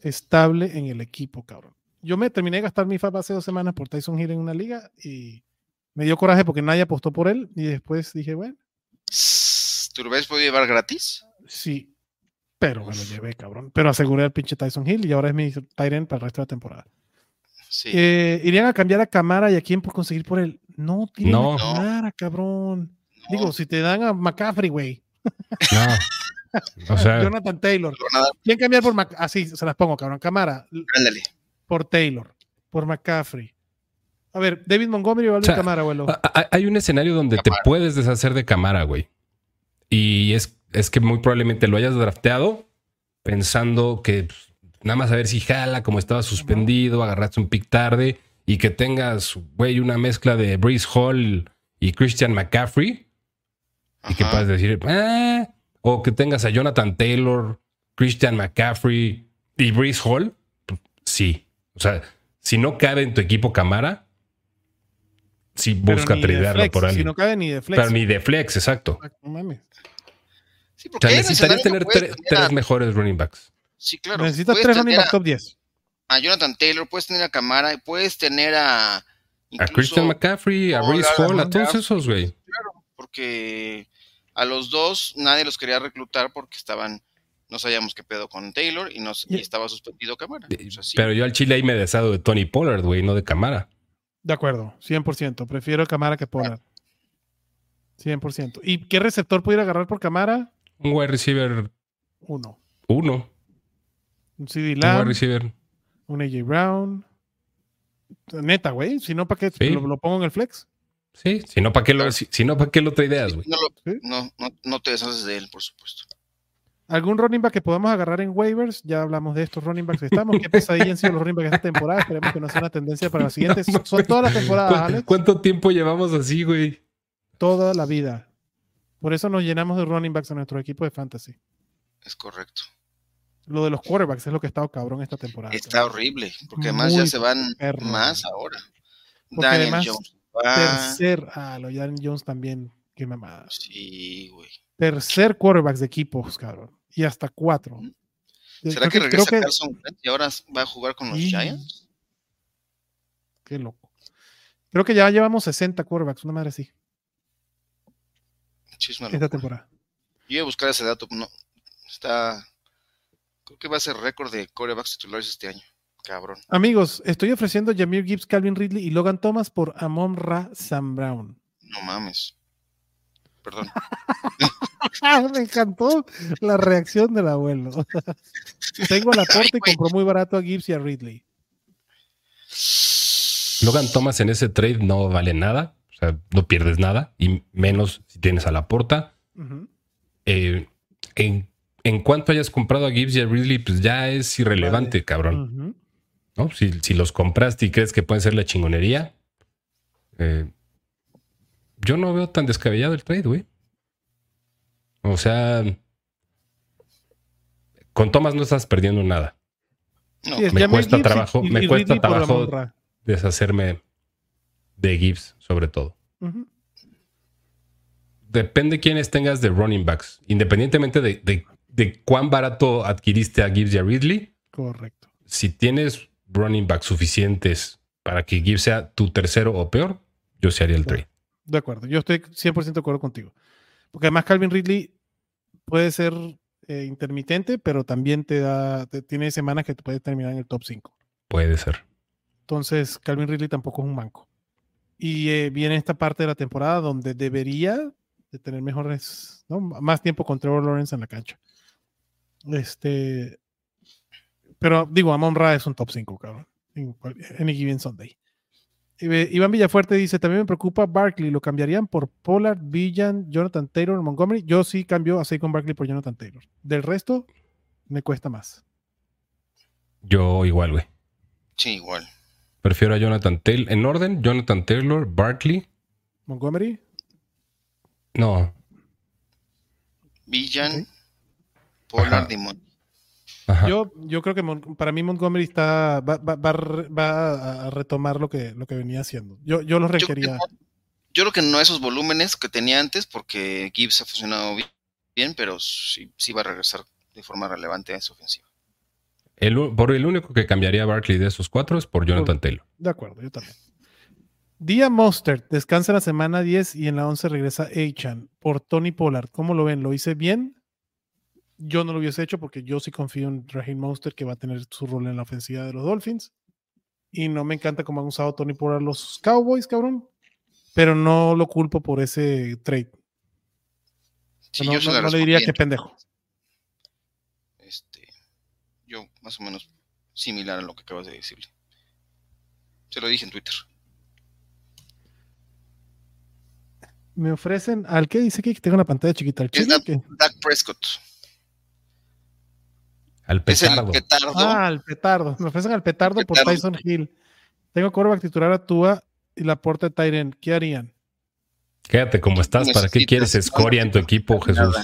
S2: estable en el equipo, cabrón. Yo me terminé de gastar mi FAB hace dos semanas por Tyson Hill en una liga y me dio coraje porque nadie apostó por él y después dije, bueno.
S3: ¿Tú lo ves podido llevar gratis?
S2: Sí, pero me lo llevé, cabrón. Pero aseguré al pinche Tyson Hill y ahora es mi Tyrant para el resto de la temporada. Sí. Eh, ¿Irían a cambiar a Camara y a quién por conseguir por él? No, tienen no. a Camara, cabrón. Digo, si te dan a McCaffrey, güey.
S4: No. O sea,
S2: Jonathan Taylor. ¿Quién cambiar por McCaffrey? Así se las pongo, cabrón. Camara.
S3: Ándale.
S2: Por Taylor. Por McCaffrey. A ver, David Montgomery o Alvin Camara, güey.
S4: Hay un escenario donde te puedes deshacer de Camara, güey. Y es, es que muy probablemente lo hayas drafteado pensando que pues, nada más a ver si jala, como estaba suspendido, agarraste un pick tarde y que tengas, güey, una mezcla de Breeze Hall y Christian McCaffrey y que puedas decir, ah", o que tengas a Jonathan Taylor, Christian McCaffrey y Breeze Hall, pues, sí. O sea, si no cabe en tu equipo Camara, sí busca tradearlo por alguien.
S2: Si no cabe ni de flex.
S4: Pero ni de flex, exacto. Sí, porque o sea, necesitarías tener tres mejores running backs.
S3: Sí, claro.
S2: Necesitas tres running backs top 10.
S3: A Jonathan Taylor, puedes tener a Camara, puedes tener a.
S4: a Christian McCaffrey, a Reese Hall, a todos esos, güey.
S3: Claro, porque a los dos nadie los quería reclutar porque estaban, no sabíamos qué pedo con Taylor y, nos, estaba suspendido Camara.
S4: Pero yo al Chile ahí me desado de Tony Pollard, güey, no de Camara.
S2: De acuerdo, 100%. Prefiero Camara que Pollard. 100%. ¿Y qué receptor pudiera agarrar por Camara?
S4: Un wide receiver.
S2: Uno.
S4: Uno.
S2: Un CD Lamb.
S4: Un wide receiver.
S2: Un AJ Brown. Neta, güey. Si no, ¿para qué lo, pongo en el flex?
S4: Sí, si no, ¿para qué lo, si, no, ¿para qué lo ideas, güey?
S3: No, no, no, te deshaces de él, por supuesto.
S2: ¿Algún running back que podamos agarrar en waivers? Ya hablamos de estos running backs que estamos. ¿Qué pesadilla han sido los running backs esta temporada? Esperemos que no sea una tendencia para las siguientes. Son todas las temporadas, Alex.
S4: ¿Cuánto tiempo llevamos así, güey?
S2: Toda la vida. Por eso nos llenamos de running backs en nuestro equipo de fantasy.
S3: Es correcto.
S2: Lo de los quarterbacks es lo que ha estado cabrón esta temporada.
S3: Está horrible, porque además ya se van más ahora.
S2: Porque además, tercer. Ah, lo de Jones también. Qué mamada.
S3: Sí, güey.
S2: Tercer quarterbacks de equipos, cabrón. Y hasta cuatro.
S3: ¿Será que, regresa Carson y ahora va a jugar con los Giants?
S2: Qué loco. Creo que ya llevamos 60 quarterbacks, una madre así. Esta temporada.
S3: Yo iba a buscar ese dato, no. Está. Creo que va a ser récord de quarterbacks titulares este año. Cabrón.
S2: Amigos, estoy ofreciendo Jamir Gibbs, Calvin Ridley y Logan Thomas por Amon Ra Sam Brown.
S3: No mames. Perdón.
S2: Me encantó la reacción del abuelo. Tengo la puerta y compró muy barato a Gibbs y a Ridley.
S4: Logan Thomas en ese trade no vale nada. O sea, no pierdes nada. Y menos si tienes a la puerta. Eh, en, en, cuanto hayas comprado a Gibbs y a Ridley, pues ya es irrelevante, cabrón. ¿no? Si, los compraste y crees que pueden ser la chingonería, eh, yo no veo tan descabellado el trade, güey. O sea, con Thomas no estás perdiendo nada. me, cuesta trabajo, me cuesta trabajo deshacerme de Gibbs, sobre todo. Depende quiénes tengas de running backs, independientemente de, de, cuán barato adquiriste a Gibbs y a Ridley.
S2: Correcto.
S4: Si tienes running backs suficientes para que Gibbs sea tu tercero o peor, yo se haría el trade.
S2: De acuerdo, yo estoy 100% de acuerdo contigo. Porque además Calvin Ridley puede ser eh, intermitente, pero también te da, tiene semanas que te puede terminar en el top 5.
S4: Puede ser.
S2: Entonces, Calvin Ridley tampoco es un banco. Y eh, viene esta parte de la temporada donde debería de tener mejores, ¿no? más tiempo con Trevor Lawrence en la cancha. Este, pero digo, Amon Ra es un top 5, cabrón. En any given Sunday. Iván Villafuerte dice: También me preocupa Barkley. ¿Lo cambiarían por Pollard, Villan, Jonathan Taylor, Montgomery? Yo sí cambio a con Barkley por Jonathan Taylor. Del resto, me cuesta más.
S4: Yo igual, güey.
S3: Sí, igual.
S4: Prefiero a Jonathan Taylor. En orden, Jonathan Taylor, Barkley.
S2: Montgomery.
S4: No.
S3: Villan, Pollard y
S2: yo, yo creo que para mí Montgomery está, va, a retomar lo que, lo que venía haciendo. Yo, yo lo requería.
S3: Yo, creo que no esos volúmenes que tenía antes, porque Gibbs ha funcionado bien, pero sí, sí va a regresar de forma relevante a esa ofensiva.
S4: El, por el único que cambiaría a Barkley de esos cuatro es por Jonathan Taylor.
S2: De acuerdo, yo también. Día Monster descansa la semana 10 y en la 11 regresa Achan por Tony Pollard. ¿Cómo lo ven? ¿Lo hice bien? Yo no lo hubiese hecho porque yo sí confío en Raheem Monster que va a tener su rol en la ofensiva de los Dolphins. Y no me encanta cómo han usado Tony por los Cowboys, cabrón. Pero no lo culpo por ese trade. no, le diría que pendejo.
S3: Este, yo más o menos similar a lo que acabas de decirle. Se lo dije en Twitter.
S2: Me ofrecen al que dice que tengo una pantalla chiquita. ¿Al
S3: Dak Prescott.
S4: Al petardo.
S2: Ah, al petardo. Me ofrecen al petardo, por Tyson Hill. Tengo a titular a Tua y la puerta de Tyren. ¿Qué harían?
S4: Quédate como estás. ¿Para qué quieres escoria en tu equipo, Jesús?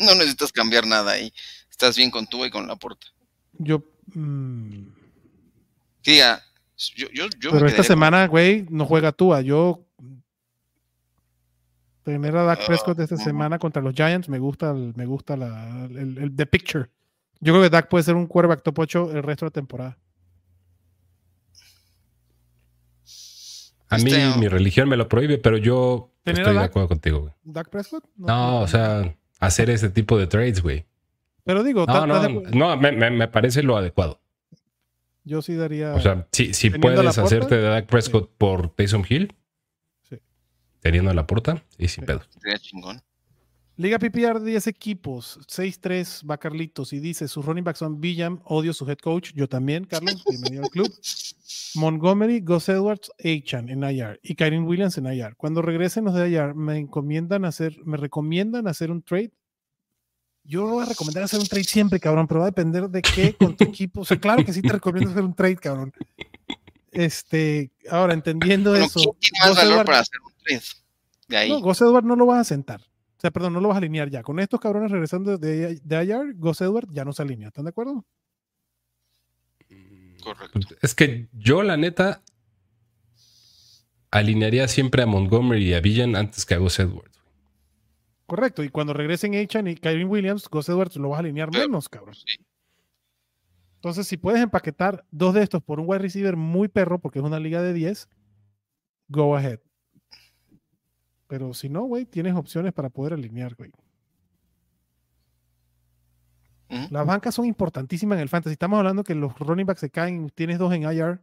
S3: No necesitas cambiar nada ahí. Estás bien con Tua y con la puerta.
S2: Yo. Mmm...
S3: yo, yo, yo
S2: Pero esta semana, güey, no juega Tua. Yo. Tener a Dak Prescott esta ah, semana contra los Giants me gusta, me gusta la, el, el, the picture. Yo creo que Dak puede ser un quarterback top 8 el resto de la temporada.
S4: A mí este, mi religión me lo prohíbe, pero yo estoy de acuerdo contigo, güey.
S2: ¿Dak Prescott?
S4: No, o sea, hacer ese tipo de trades, güey.
S2: Pero digo,
S4: no, no, no me, parece lo adecuado.
S2: Yo sí daría.
S4: O sea, si, si puedes hacerte de Dak Prescott por Taysom Hill, sí. teniendo la puerta, y sin pedo.
S3: Sería chingón.
S2: Liga PPR de 10 equipos, 6-3 va Carlitos y dice, sus running backs son Villam, odio su head coach, yo también, Carlos, bienvenido al club. Montgomery, Gus Edwards, Achan en IR y Kyrie Williams en IR. Cuando regresen los de IR, me encomiendan hacer, me recomiendan hacer un trade. Yo voy a recomendar hacer un trade siempre, cabrón, pero va a depender de qué con tu equipo. O sea, claro que sí te recomiendo hacer un trade, cabrón. Este, ahora entendiendo eso.
S3: ¿quién más valor para hacer un trade? De ahí.
S2: No, Gus Edwards no lo vas a sentar. O sea, perdón, no lo vas a alinear ya. Con estos cabrones regresando de, de IR, Gus Edward ya no se alinea. ¿Están de acuerdo?
S3: Correcto.
S4: Es que yo, la neta, alinearía siempre a Montgomery y a Villan antes que a Gus Edwards.
S2: Correcto. Y cuando regresen Achan y Kyrie Williams, Gus Edwards lo vas a alinear menos, cabrón. Entonces, si puedes empaquetar dos de estos por un wide receiver muy perro, porque es una liga de 10, go ahead. Pero si no, güey, tienes opciones para poder alinear, güey. Las bancas son importantísimas en el fantasy. Estamos hablando que los running backs se caen, tienes dos en IR.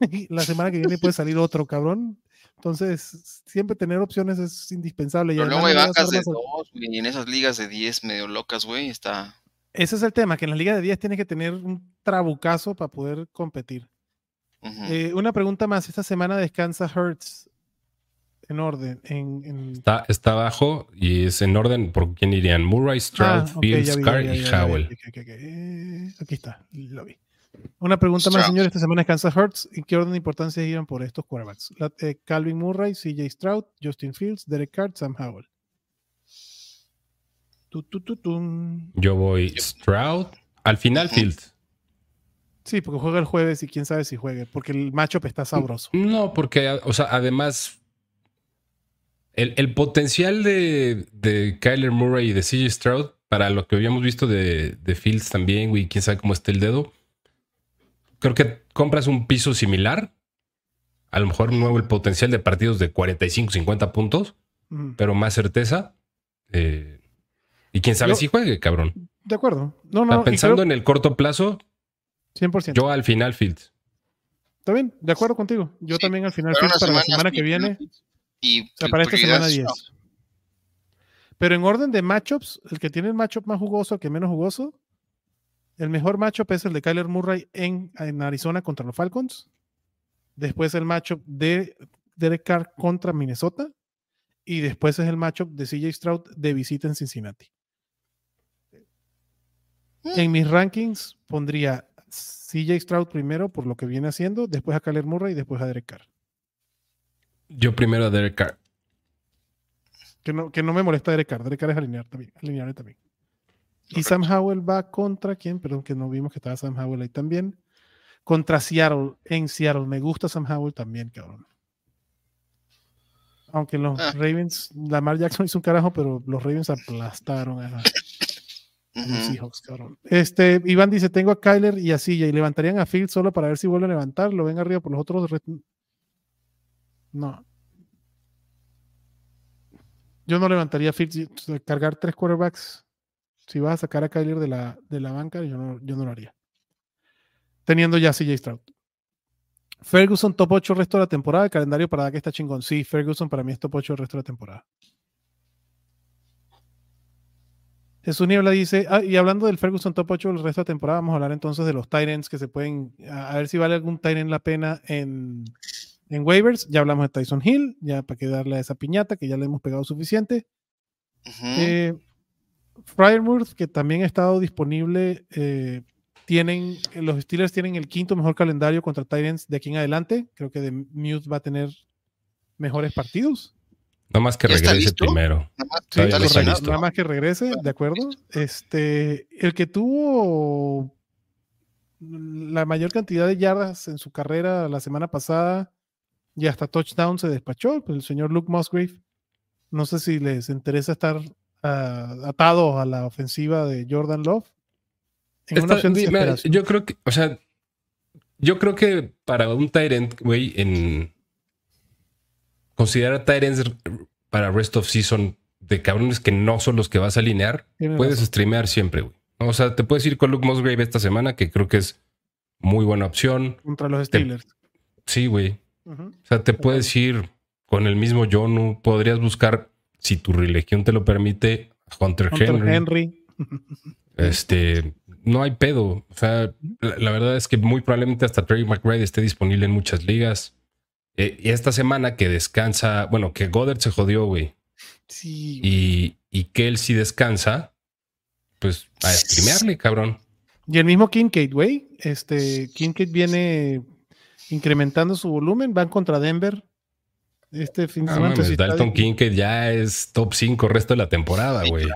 S2: la semana que viene puede salir otro, cabrón. Entonces, siempre tener opciones es indispensable.
S3: Pero luego hay bancas de dos, y en esas ligas de 10 medio locas, güey, está.
S2: Ese es el tema, que en las ligas de 10 tienes que tener un trabucazo para poder competir. Eh, una pregunta más. Esta semana descansa Hertz en orden. En,
S4: Está, está abajo y es en orden por quién irían. Murray, Stroud, ah, Fields, Carr y Howell.
S2: Aquí está, lo vi. Una pregunta más, señor. Esta semana es Kansas Hurts. ¿En qué orden de importancia iban por estos quarterbacks? Eh, Calvin Murray, CJ Stroud, Justin Fields, Derek Carr, Sam Howell.
S4: Yo voy Stroud. Al final, Fields.
S2: Sí, porque juega el jueves y quién sabe si juegue, porque el matchup está sabroso.
S4: No, porque, o sea, además el, potencial de, de, Kyler Murray y de CJ Stroud, para lo que habíamos visto de, Fields también, güey, quién sabe cómo está el dedo. Creo que compras un piso similar A lo mejor no el potencial de partidos de 45, 50 puntos, pero más certeza. Eh, y quién sabe si juegue, cabrón.
S2: De acuerdo. No, no,
S4: pensando en el corto plazo,
S2: 100%.
S4: Yo al final Fields.
S2: Está bien, de acuerdo contigo. Yo también al final Fields para la semana que viene. Y para esta semana 10. Pero en orden de matchups, el que tiene el matchup más jugoso, el que menos jugoso, el mejor matchup es el de Kyler Murray en, en Arizona contra los Falcons. Después el matchup de Derek Carr contra Minnesota. Y después es el matchup de CJ Stroud de visita en Cincinnati. En mis rankings pondría CJ Stroud primero por lo que viene haciendo, después a Kyler Murray y después a Derek Carr.
S4: Yo primero a Derek Carr.
S2: Que no, que no me molesta Derek Carr. Derek Carr es alinear también. Alinear también. Y Sam Howell va contra quién? Perdón, que no vimos que estaba Sam Howell ahí también. Contra Seattle. En Seattle. Me gusta Sam Howell también, cabrón. Aunque los ah. Ravens, Lamar Jackson hizo un carajo, pero los Ravens aplastaron a, Seahawks, cabrón. Este, Iván dice: Tengo a Kyler y a Silla y levantarían a Field solo para ver si vuelve a levantar. Lo ven arriba por los otros. No. Yo no levantaría a Field. Cargar tres quarterbacks si vas a sacar a Kyler de la, de la banca, yo no, yo no lo haría. Teniendo ya CJ Stroud. Ferguson top 8 el resto de la temporada. El calendario para que está chingón. Sí, Ferguson para mí es top 8 el resto de la temporada. Jesús Niebla dice, ah, y hablando del Ferguson top 8 el resto de la temporada, vamos a hablar entonces de los Tyrants que se pueden, a, ver si vale algún Tyrant la pena en, en waivers. Ya hablamos de Tyson Hill, ya para que darle a esa piñata que ya le hemos pegado suficiente. eh, Fryermuth, que también ha estado disponible, eh, tienen, los Steelers tienen el quinto mejor calendario contra Titans de aquí en adelante. Creo que de Mute va a tener mejores partidos.
S4: No más que regrese primero.
S2: Nada más, que regrese, de acuerdo. Este, el que tuvo la mayor cantidad de yardas en su carrera la semana pasada y hasta touchdown se despachó, el señor Luke Musgrave. No sé si les interesa estar atado a la ofensiva de Jordan Love.
S4: yo creo que, o sea, yo creo que para un Tyrant, güey, en considerar Tyrants para rest of season de cabrones que no son los que vas a alinear, puedes streamear siempre, güey. O sea, te puedes ir con Luke Musgrave esta semana, que creo que es muy buena opción.
S2: Contra los Steelers.
S4: sí, güey. O sea, te puedes ir con el mismo Jonu, podrías buscar si tu religión te lo permite, Hunter, Henry. Este, no hay pedo. O sea, la, verdad es que muy probablemente hasta Terry McBride esté disponible en muchas ligas. Eh, y esta semana que descansa, bueno, que Goddard se jodió, güey. Sí. Y, y que él sí descansa, pues a streamearle, cabrón.
S2: Y el mismo Kincaid, güey. Este, Kincaid viene incrementando su volumen, van contra Denver. Este fin de semana.
S4: Dalton King que ya es top 5 resto de la temporada, güey.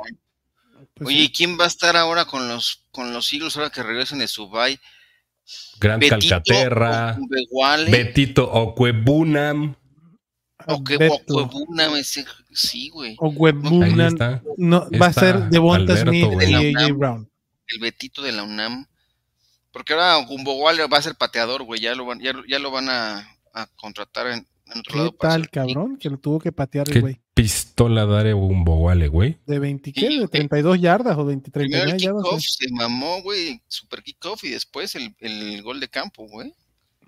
S3: Pues Oye, ¿quién va a estar ahora con los, con los Eagles ahora que regresen de Subay?
S4: Grant Calcaterra, Betito Okwebunam.
S3: Okwebunam, sí, güey.
S2: Okwebunam. No, va a ser Devonta Smith y AJ Brown.
S3: El Betito de la UNAM. Porque ahora Gumbo Waller va a ser pateador, güey. Ya lo van, ya, ya lo van a, a contratar en,
S2: ¿Qué tal, cabrón? Que lo tuvo que patear el güey.
S4: pistola daré un boguale, güey?
S2: ¿De 20 qué? ¿De 32 yardas o 20, 39 yardas?
S3: Se mamó, güey. Super kickoff y después el, el, gol de campo, güey.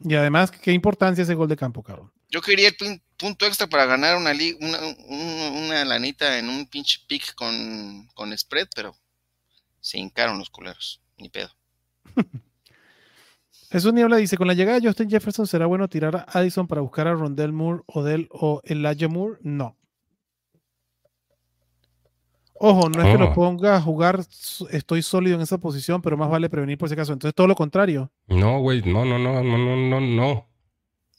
S2: Y además, ¿qué importancia ese gol de campo, cabrón?
S3: Yo quería el punto extra para ganar una, una, una, lanita en un pinche pick con, con spread, pero se hincaron los culeros. Ni pedo.
S2: Jesús Niebla dice, con la llegada de Justin Jefferson, ¿será bueno tirar a Addison para buscar a Rondell Moore, Odell o Elijah Moore? No. Ojo, no es que lo oh. ponga a jugar, estoy sólido en esa posición, pero más vale prevenir por si acaso. Entonces, todo lo contrario.
S4: No, güey, no, no, no, no, no, no, no.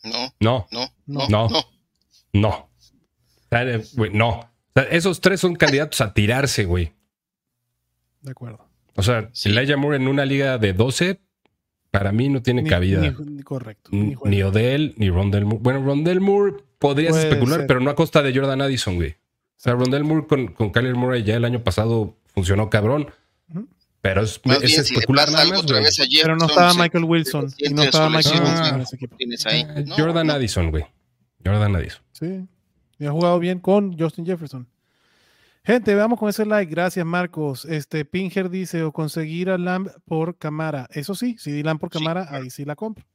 S3: No.
S4: No.
S3: No.
S4: No. No. No. no. esos tres son candidatos a tirarse, güey.
S2: De acuerdo.
S4: O sea, Elijah Moore en una liga de 12 para mí no tiene cabida.
S2: Ni, correcto.
S4: Ni, Odell, ni Rondell Moore. Bueno, Rondell Moore podrías especular, pero no a costa de Jordan Addison, güey. O sea, Rondell Moore con, con Kyler Murray ya el año pasado funcionó cabrón. Pero es, es especular nada más,
S2: Pero no estaba Michael Wilson. Y no estaba Michael Wilson en ese equipo.
S4: Eh, Jordan Addison, güey. Jordan Addison.
S2: Sí. Y ha jugado bien con Justin Jefferson. Gente, veamos con ese like. Gracias, Marcos. Este Pinger dice: o conseguir a Lamb por cámara. Eso sí, si di Lamb por cámara, ahí sí la compro.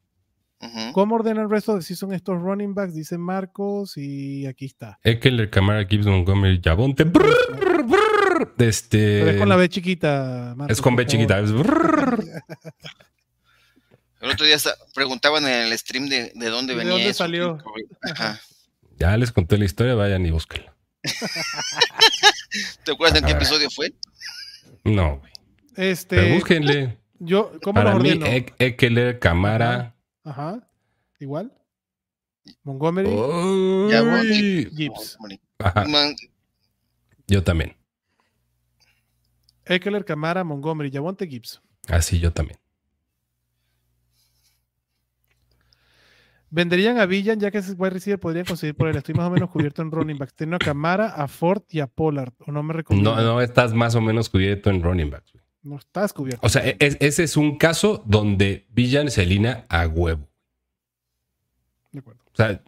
S2: ¿Cómo ordena el resto de son estos running backs? Dice Marcos y aquí está.
S4: Eckler, Camara, Gibbs, Montgomery, Jabonte. este...
S2: es con la B chiquita.
S4: es con B chiquita. el
S3: otro día preguntaban en el stream de, de dónde venía.
S2: ¿De dónde salió?
S4: Ya les conté la historia, vayan y búsquenla.
S3: ¿Te acuerdas en qué episodio fue?
S4: No, güey.
S2: Este,
S4: Pero búsquenle.
S2: Yo, ¿cómo
S4: Para
S2: lo
S4: mí, Eckler, Camara.
S2: Ajá. Igual. Montgomery. Gibbs.
S4: Yo también.
S2: Eckler, Camara, Montgomery, Yavonte, Gibbs.
S4: Así yo también.
S2: Venderían a Villan, ya que ese wide receiver podrían conseguir por él. Estoy más o menos cubierto en running backs. Tengo a Camara, a Ford y a Pollard. ¿O no me recomiendo?
S4: No, no estás más o menos cubierto en running backs.
S2: No estás cubierto.
S4: O sea, ese es un caso donde Villan se alinea a huevo.
S2: De acuerdo.
S4: O sea,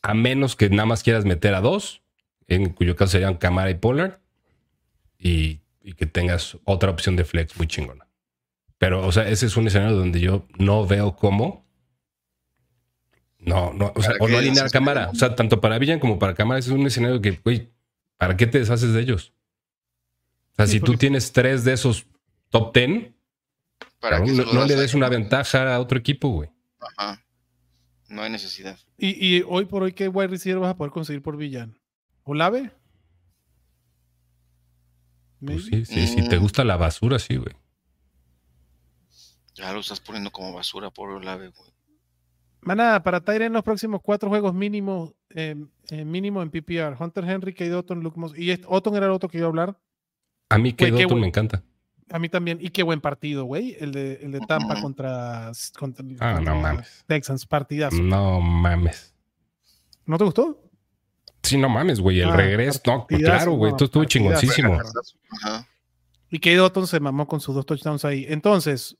S4: a menos que nada más quieras meter a dos, en cuyo caso serían Camara y Pollard, y, y que tengas otra opción de flex muy chingona. Pero, o sea, ese es un escenario donde yo no veo cómo no, no, o sea, o no alinear cámara. O sea, tanto para Villan como para cámara, ese es un escenario que, güey, ¿para qué te deshaces de ellos? O sea, si tú tienes tres de esos top ten, no, le des una ventaja a otro equipo, güey.
S3: Ajá. No hay necesidad.
S2: ¿Y, hoy por hoy qué wide receiver vas a poder conseguir por Villan? ¿Olave?
S4: Pues sí, sí, si te mm. gusta la basura, sí, güey.
S3: Ya lo estás poniendo como basura por Olave, güey.
S2: Manada, para Tyre en los próximos cuatro juegos mínimo, eh, eh, mínimo en PPR. Hunter Henry, Kate Otton, Luke Moss. Y Otton era el otro que iba a hablar.
S4: A mí Kate Otton me encanta.
S2: A mí también. Y qué buen partido, güey. El de, el de Tampa contra, contra,
S4: ah, no mames.
S2: Texans. Partidas.
S4: No mames.
S2: ¿No te gustó?
S4: Sí, no mames, güey. El ah, regreso. No, claro, güey. Esto estuvo chingoncísimo.
S2: Y Kate Otton se mamó con sus dos touchdowns ahí. Entonces,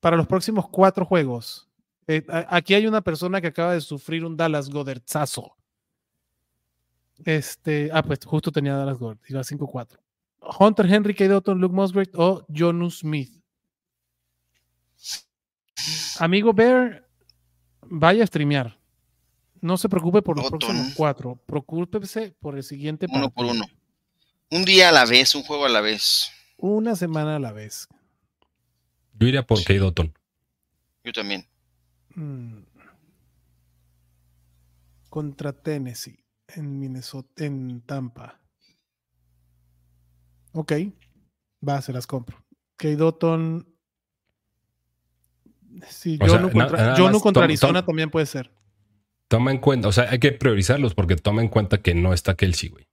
S2: para los próximos cuatro juegos, eh, aquí hay una persona que acaba de sufrir un Dallas Godertzazo. Este, ah, pues justo tenía Dallas Goddard, iba 5-4. Hunter Henry, K. Dotton, Luke Musgrave o Jonu Smith. Amigo Bear, vaya a streamear. No se preocupe por los próximos cuatro. Preocúpese por el siguiente
S3: Uno por uno. Un día a la vez, un juego a la vez.
S2: Una semana a la vez.
S4: Yo iría por K. Dotton.
S3: Yo también. Mm.
S2: Contra Tennessee en Minnesota, en Tampa. Ok, va, se las compro. Kate Dotton. Sí, yo, no, contra, Arizona también puede ser.
S4: Toma en cuenta, o sea, hay que priorizarlos porque toma en cuenta que no está Kelsey, güey.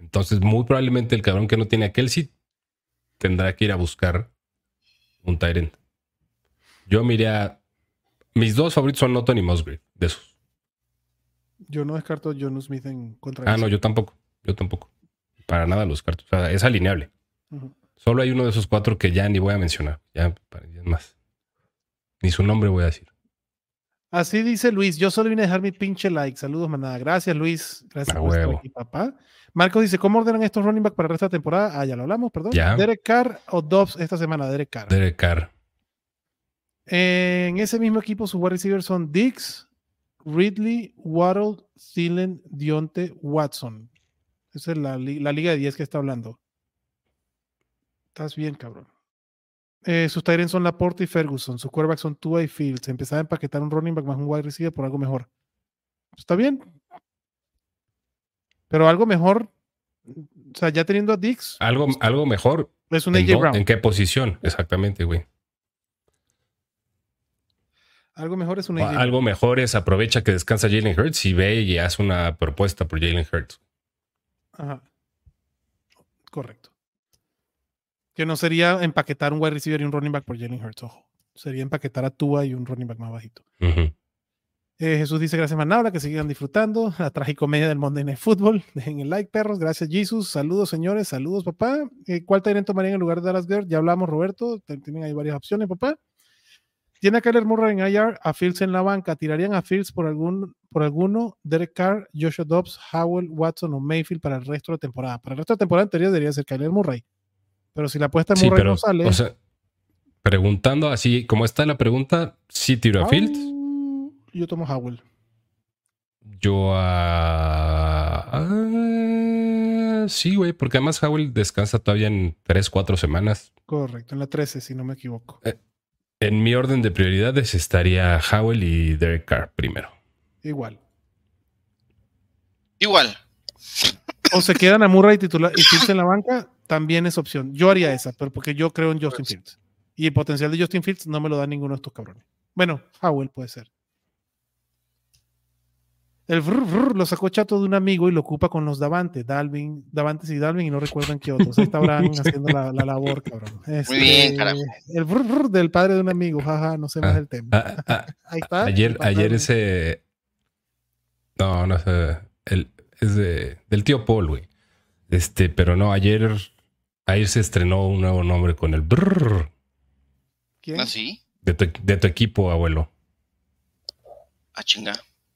S4: Entonces, muy probablemente el cabrón que no tiene a Kelsey tendrá que ir a buscar un Tyrant. Yo miré mis dos favoritos son Noton y Musgrave, de esos.
S2: Yo no descarto a John Smith en contra.
S4: Ah, no, yo tampoco. Yo tampoco. Para nada los descarto. O sea, es alineable. Solo hay uno de esos cuatro que ya ni voy a mencionar. Ya, para más. Ni su nombre voy a decir.
S2: Así dice Luis. Yo solo vine a dejar mi pinche like. Saludos, manada. Gracias, Luis. Gracias
S4: por estar aquí,
S2: papá. Marcos dice: ¿Cómo ordenan estos running back para el resto de la temporada? Ah, ya lo hablamos, perdón. Derek Carr o Dobbs esta semana. Derek Carr.
S4: Derek Carr.
S2: En ese mismo equipo, sus wide receivers son Dix, Ridley, Waddle, Thielen, Dionte, Watson. Esa es la, liga de 10 que está hablando. Estás bien, cabrón. Eh, sus Tyrants son Laporte y Ferguson. Sus quarterbacks son Tua y Fields. Empezaba a empaquetar un running back más un wide receiver por algo mejor. Está bien. Pero algo mejor. O sea, ya teniendo a Dix.
S4: Algo, algo mejor.
S2: Es un AJ Brown.
S4: ¿En qué posición? Exactamente, güey.
S2: Algo mejor es un
S4: Algo mejor es aprovecha que descansa Jalen Hurts y ve y hace una propuesta por Jalen Hurts.
S2: Ajá. Correcto. Que no sería empaquetar un wide receiver y un running back por Jalen Hurts, ojo. Sería empaquetar a Tua y un running back más bajito. Eh, Jesús dice gracias Manabla, que sigan disfrutando la tragicomedia del Monday Night Football. Dejen el like, perros. Gracias, Jesus. Saludos, señores. Saludos, papá. Eh, ¿Cuál Tyrant tomarían en lugar de Dallas Girl? Ya hablamos, Roberto. Tienen ahí varias opciones, papá. Tiene a Kyler Murray en IR, a Fields en la banca. ¿Tirarían a Fields por, algún, por alguno? Derek Carr, Joshua Dobbs, Howell, Watson o Mayfield para el resto de la temporada. Para el resto de la temporada anterior debería ser Kyler Murray. Pero si la apuesta en Murray no sale.
S4: O sea, preguntando así, como está la pregunta, ¿sí tiro a Fields?
S2: Yo tomo Howell.
S4: Yo a. sí, güey, porque además Howell descansa todavía en 3, 4 semanas.
S2: Correcto, en la 13, si no me equivoco.
S4: Eh, en mi orden de prioridades estaría Howell y Derek Carr primero.
S2: Igual.
S3: Igual.
S2: O se quedan a Murray titular y Fields en la banca, también es opción. Yo haría esa, pero porque yo creo en Justin Fields. Y el potencial de Justin Fields no me lo da ninguno de estos cabrones. Bueno, Howell puede ser. El lo sacó chato de un amigo y lo ocupa con los Davante, Dalvin, Davantes y Dalvin, y no recuerdan qué otros. Ahí está Abraham haciendo la, labor, cabrón.
S3: Muy bien,
S2: este,
S3: carajo.
S2: El del padre de un amigo, jaja, no sé más ah, el tema. Ah,
S4: ah, Ahí está. Ayer, ayer ese. No, no sé. El, es de, del tío Paul, güey. Este, pero no, ayer. Ayer se estrenó un nuevo nombre con el brrr.
S3: ¿Quién? ¿Ah, sí?
S4: De tu, de tu equipo, abuelo.
S3: Ah, chinga.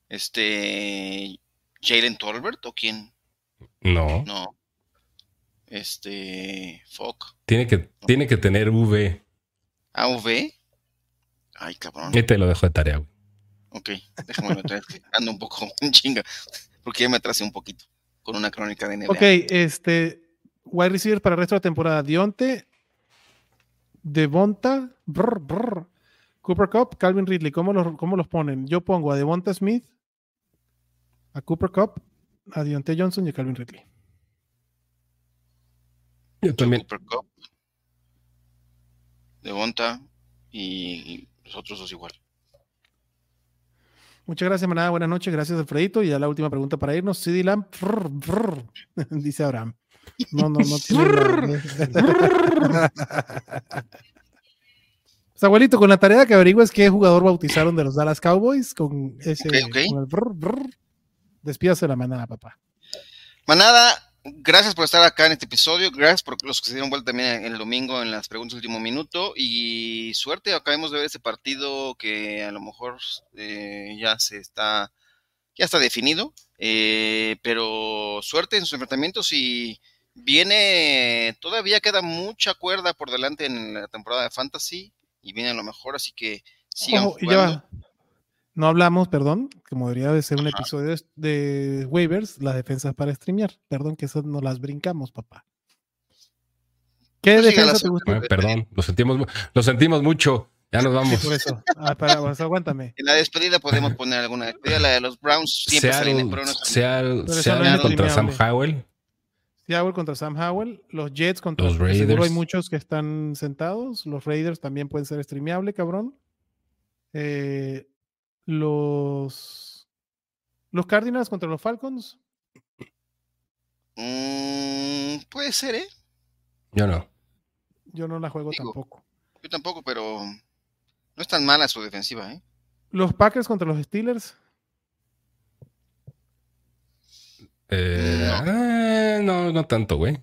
S3: Este. Jalen Tolbert o quién?
S4: No.
S3: No. Este. Fuck.
S4: Tiene que, tiene que tener V.
S3: ¿Ah, V? Ay, cabrón.
S4: Y te lo dejo de tarea, güey.
S3: Ok, déjame meter. Ando un poco en chinga. Porque ya me atrasé un poquito con una crónica de NBA.
S2: Ok, este. Wide receiver para el resto de la temporada. Dionte. Devonta. Brr, Cooper Cup, Calvin Ridley. ¿Cómo los, ¿Cómo los ponen? Yo pongo a Devonta Smith, a Cooper Cup, a Dionte Johnson y a Calvin Ridley.
S4: Yo también.
S3: Cooper Cup, Devonta y los otros dos igual.
S2: Muchas gracias, manada. Buenas noches. Gracias, Alfredito. Y ya la última pregunta para irnos. CD Lamb, dice Abraham. No, no, no tiene Pues, abuelito, con la tarea que averigües qué jugador bautizaron de los Dallas Cowboys con ese. Despídase la manada, papá.
S3: Manada, gracias por estar acá en este episodio. Gracias por los que se dieron vuelta también el domingo en las preguntas del último minuto. Y suerte, acabemos de ver ese partido que a lo mejor eh, ya se está. Ya está definido. Eh, pero suerte en sus enfrentamientos y viene. Todavía queda mucha cuerda por delante en la temporada de Fantasy y viene a lo mejor, así que sigan
S2: no hablamos, perdón, como debería de ser un episodio de waivers, las defensas para streamear. Perdón, que eso no las brincamos, papá. ¿Qué pues defensa te gusta?
S4: perdón, lo sentimos, lo sentimos mucho. Ya nos vamos.
S2: por eso. Ah, para, pues, aguántame.
S3: En la despedida podemos poner alguna despedida. La de los Browns siempre
S4: Seattle, Seattle contra Sam Howell.
S2: Seattle contra Sam Howell, los Jets contra los Raiders. Seguro hay muchos que están sentados. Los Raiders también pueden ser streameable, cabrón. Eh, los los Cardinals contra los Falcons.
S3: Mm, puede ser, ¿eh?
S4: Yo no.
S2: Yo no la juego tampoco.
S3: Yo tampoco, pero no es tan mala su defensiva, ¿eh?
S2: Los Packers contra los Steelers.
S4: Eh, eh, no. no, tanto, güey.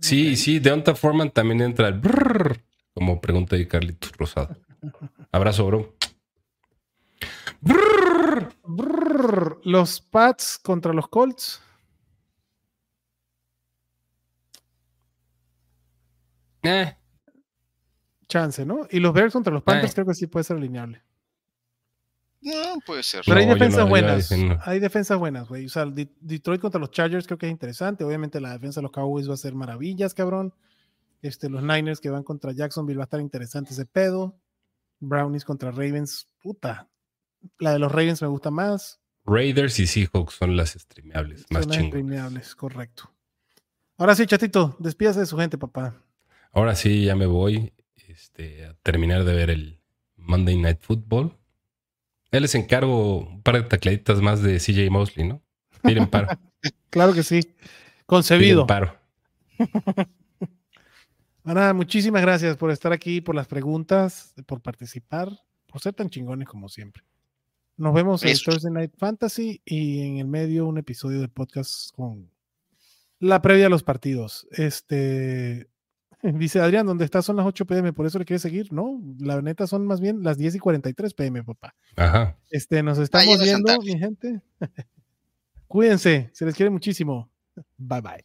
S4: Sí, sí, Deonta Foreman también entra el como pregunta de Carlitos Rosado. Abrazo, bro.
S2: Los Pats contra los Colts.
S4: Eh.
S2: Chance, ¿no? Y los Bears contra los Panthers creo que sí puede ser alineable.
S3: No, puede ser.
S2: Pero hay defensas buenas. Hay defensas buenas, güey. O sea, Detroit contra los Chargers creo que es interesante. Obviamente la defensa de los Cowboys va a ser maravillas, cabrón. Este, los Niners que van contra Jacksonville va a estar interesante ese pedo. Brownies contra Ravens, puta. La de los Ravens me gusta más.
S4: Raiders y Seahawks son las streameables, más las
S2: streameables, correcto. Ahora sí, chatito, despídase de su gente, papá.
S4: Ahora sí, ya me voy este, a terminar de ver el Monday Night Football. Él les encargo un par de tacladitas más de CJ Mosley, ¿no? Miren paro.
S2: claro que sí. Concebido.
S4: paro.
S2: Ahora, muchísimas gracias por estar aquí, por las preguntas, por participar, por ser tan chingones como siempre. Nos vemos en Thursday Night Fantasy y en el medio un episodio de podcast con la previa a los partidos. Este dice Adrián, ¿dónde está? Son las 8 pm, por eso le quiere seguir, ¿no? La neta son más bien las 10 y 43 pm, papá.
S4: Ajá.
S2: Este, nos estamos viendo, mi gente. Cuídense, se les quiere muchísimo. Bye bye.